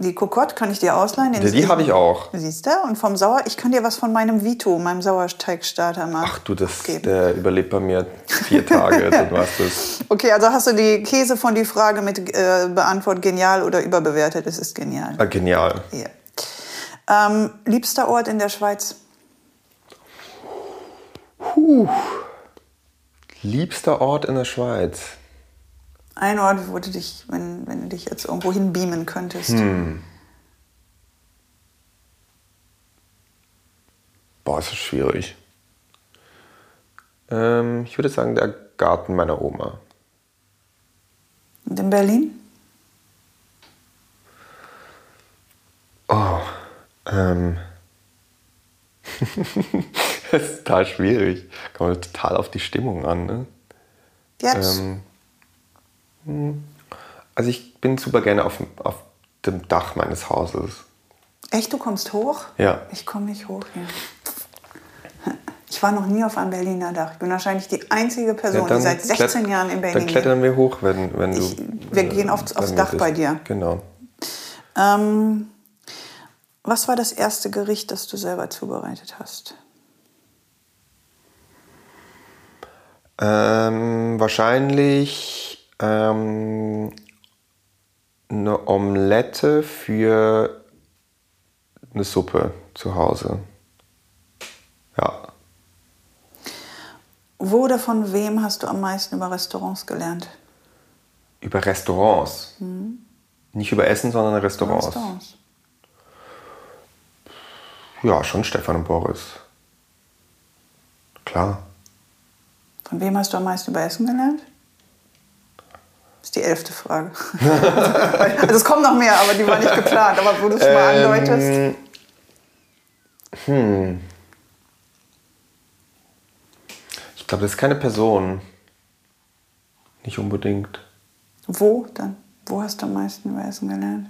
Die Kokotte kann ich dir ausleihen. den die, die habe ich auch. Siehst du? Und vom Sauer, ich kann dir was von meinem Vito, meinem Sauerteigstarter machen. Ach du, das, geben. der überlebt bei mir vier Tage. du hast das. Okay, also hast du die Käse von die Frage mit äh, beantwortet, genial oder überbewertet? Es ist genial. Ah, genial. Ja. Ähm, liebster Ort in der Schweiz? Liebster Ort in der Schweiz. Ein Ort, wo du dich, wenn, wenn du dich jetzt irgendwo hinbeamen könntest. Hm. Boah, ist das schwierig. Ähm, ich würde sagen, der Garten meiner Oma. Und in Berlin? Oh, ähm. das ist total schwierig. Kommt total auf die Stimmung an, ne? Jetzt? Ähm, hm. Also ich bin super gerne auf, auf dem Dach meines Hauses. Echt, du kommst hoch? Ja. Ich komme nicht hoch hier. Ich war noch nie auf einem Berliner Dach. Ich bin wahrscheinlich die einzige Person, Ja, die seit 16 klett- Jahren in Berlin Dann klettern wir hoch, wenn, wenn Ich- du. wir gehen aufs- aufs Dach bei dir. Genau. Ähm, was war das erste Gericht, das du selber zubereitet hast? Ähm, wahrscheinlich ähm, eine Omelette für eine Suppe zu Hause. Ja. Wo oder von wem hast du am meisten über Restaurants gelernt? Über Restaurants. Nicht über Essen, sondern Restaurants. Restaurants. Ja, schon Stefan und Boris. Klar. Von wem hast du am meisten über Essen gelernt? Das ist die elfte Frage. also es kommen noch mehr, aber die war nicht geplant. Aber wo du es mal Ähm, andeutest. Ich glaube, das ist keine Person. Nicht unbedingt. Wo dann? Wo hast du am meisten über Essen gelernt?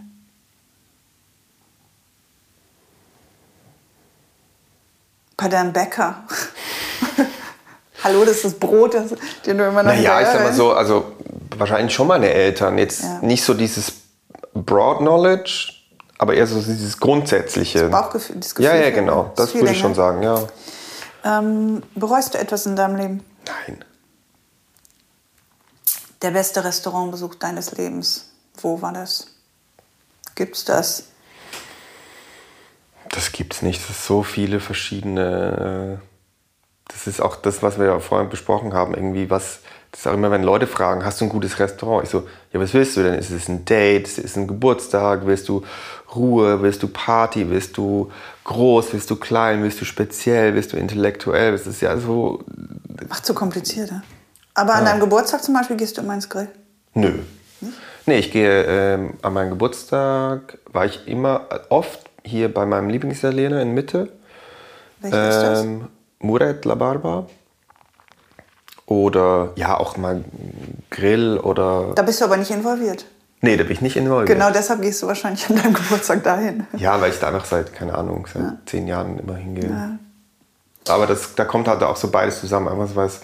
Bei deinem Bäcker. Hallo, das ist das Brot, das, den du immer noch Naja, ich sag mal so, also wahrscheinlich schon meine Eltern. Jetzt Ja. nicht so dieses Broad Knowledge, aber eher so dieses Grundsätzliche. Bauchgefühl, das ja, Gefühl ja, für- genau. das Das würde ich schon sagen, ja. Ähm, bereust du etwas in deinem Leben? Nein. Der beste Restaurantbesuch deines Lebens. Wo war das? Gibt's das? Das gibt's nicht. Das ist so viele verschiedene. Das ist auch das, was wir ja vorhin besprochen haben. Irgendwie was. Das ist auch immer, wenn Leute fragen, hast du ein gutes Restaurant? Ich so, ja, was willst du denn? Ist es ein Date? Ist es ein Geburtstag? Willst du Ruhe? Willst du Party? Willst du groß? Willst du klein? Willst du speziell? Willst du intellektuell? Das ist ja so. Macht so kompliziert, ne? Aber an deinem Geburtstag zum Beispiel gehst du immer ins Grill. Nö. Nee, ich gehe ähm, an meinen Geburtstag, war ich immer oft hier bei meinem Lieblingsitaliener in Mitte. Welcher ist das? Muret La Barba. Oder ja, auch mal Grill oder. Da bist du aber nicht involviert. Nee, da bin ich nicht involviert. Genau deshalb gehst du wahrscheinlich an deinem Geburtstag dahin. Ja, weil ich da einfach seit, keine Ahnung, seit zehn Jahren immer hingehe. Aber das, da kommt halt auch so beides zusammen. Einfach so, es,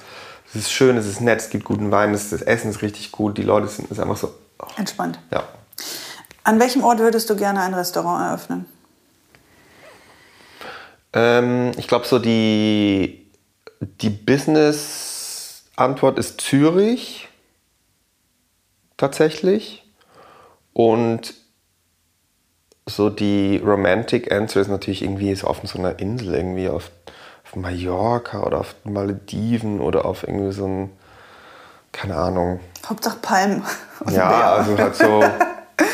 es ist schön, es ist nett, es gibt guten Wein, das, das Essen ist richtig gut, die Leute sind ist einfach so. oh, Entspannt. ja. An welchem Ort würdest du gerne ein Restaurant eröffnen? Ähm, ich glaube, so die, die Business-Antwort ist Zürich. Tatsächlich. Und so die Romantic Answer ist natürlich irgendwie so auf so einer Insel, irgendwie auf, auf Mallorca oder auf Malediven oder auf irgendwie so ein, keine Ahnung. Hauptsache Palmen. Ja, also halt so,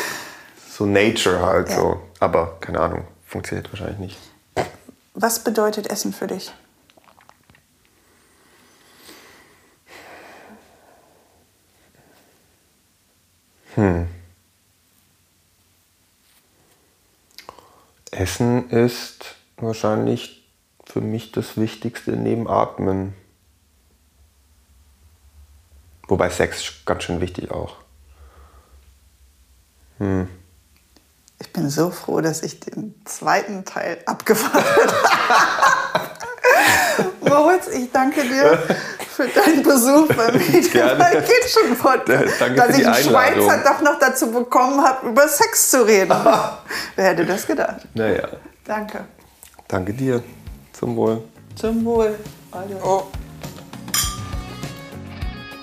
so Nature halt Ja. so. Aber keine Ahnung, funktioniert wahrscheinlich nicht. Was bedeutet Essen für dich? Essen ist wahrscheinlich für mich das Wichtigste neben Atmen. Wobei Sex ganz schön wichtig auch. Ich bin so froh, dass ich den zweiten Teil abgewartet habe. Moritz, ich danke dir für deinen Besuch beim Media Gerne. Kitchen Podcast. Danke dass für ich die einen Einladung. Schweizer doch noch dazu bekommen habe, über Sex zu reden. Wer hätte das gedacht? Naja, Danke. danke dir. Zum Wohl. Zum Wohl. Oh.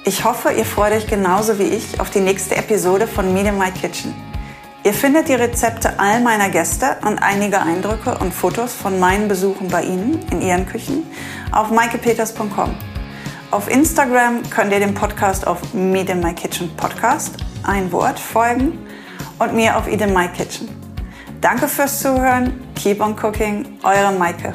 Ich hoffe, ihr freut euch genauso wie ich auf die nächste Episode von Meet in My Kitchen. Ihr findet die Rezepte all meiner Gäste und einige Eindrücke und Fotos von meinen Besuchen bei Ihnen in Ihren Küchen auf maikepeters.com. Auf Instagram könnt ihr dem Podcast auf Meet in My Kitchen Podcast, ein Wort, folgen und mir auf Eat in My Kitchen. Danke fürs Zuhören. Keep on cooking. Eure Maike.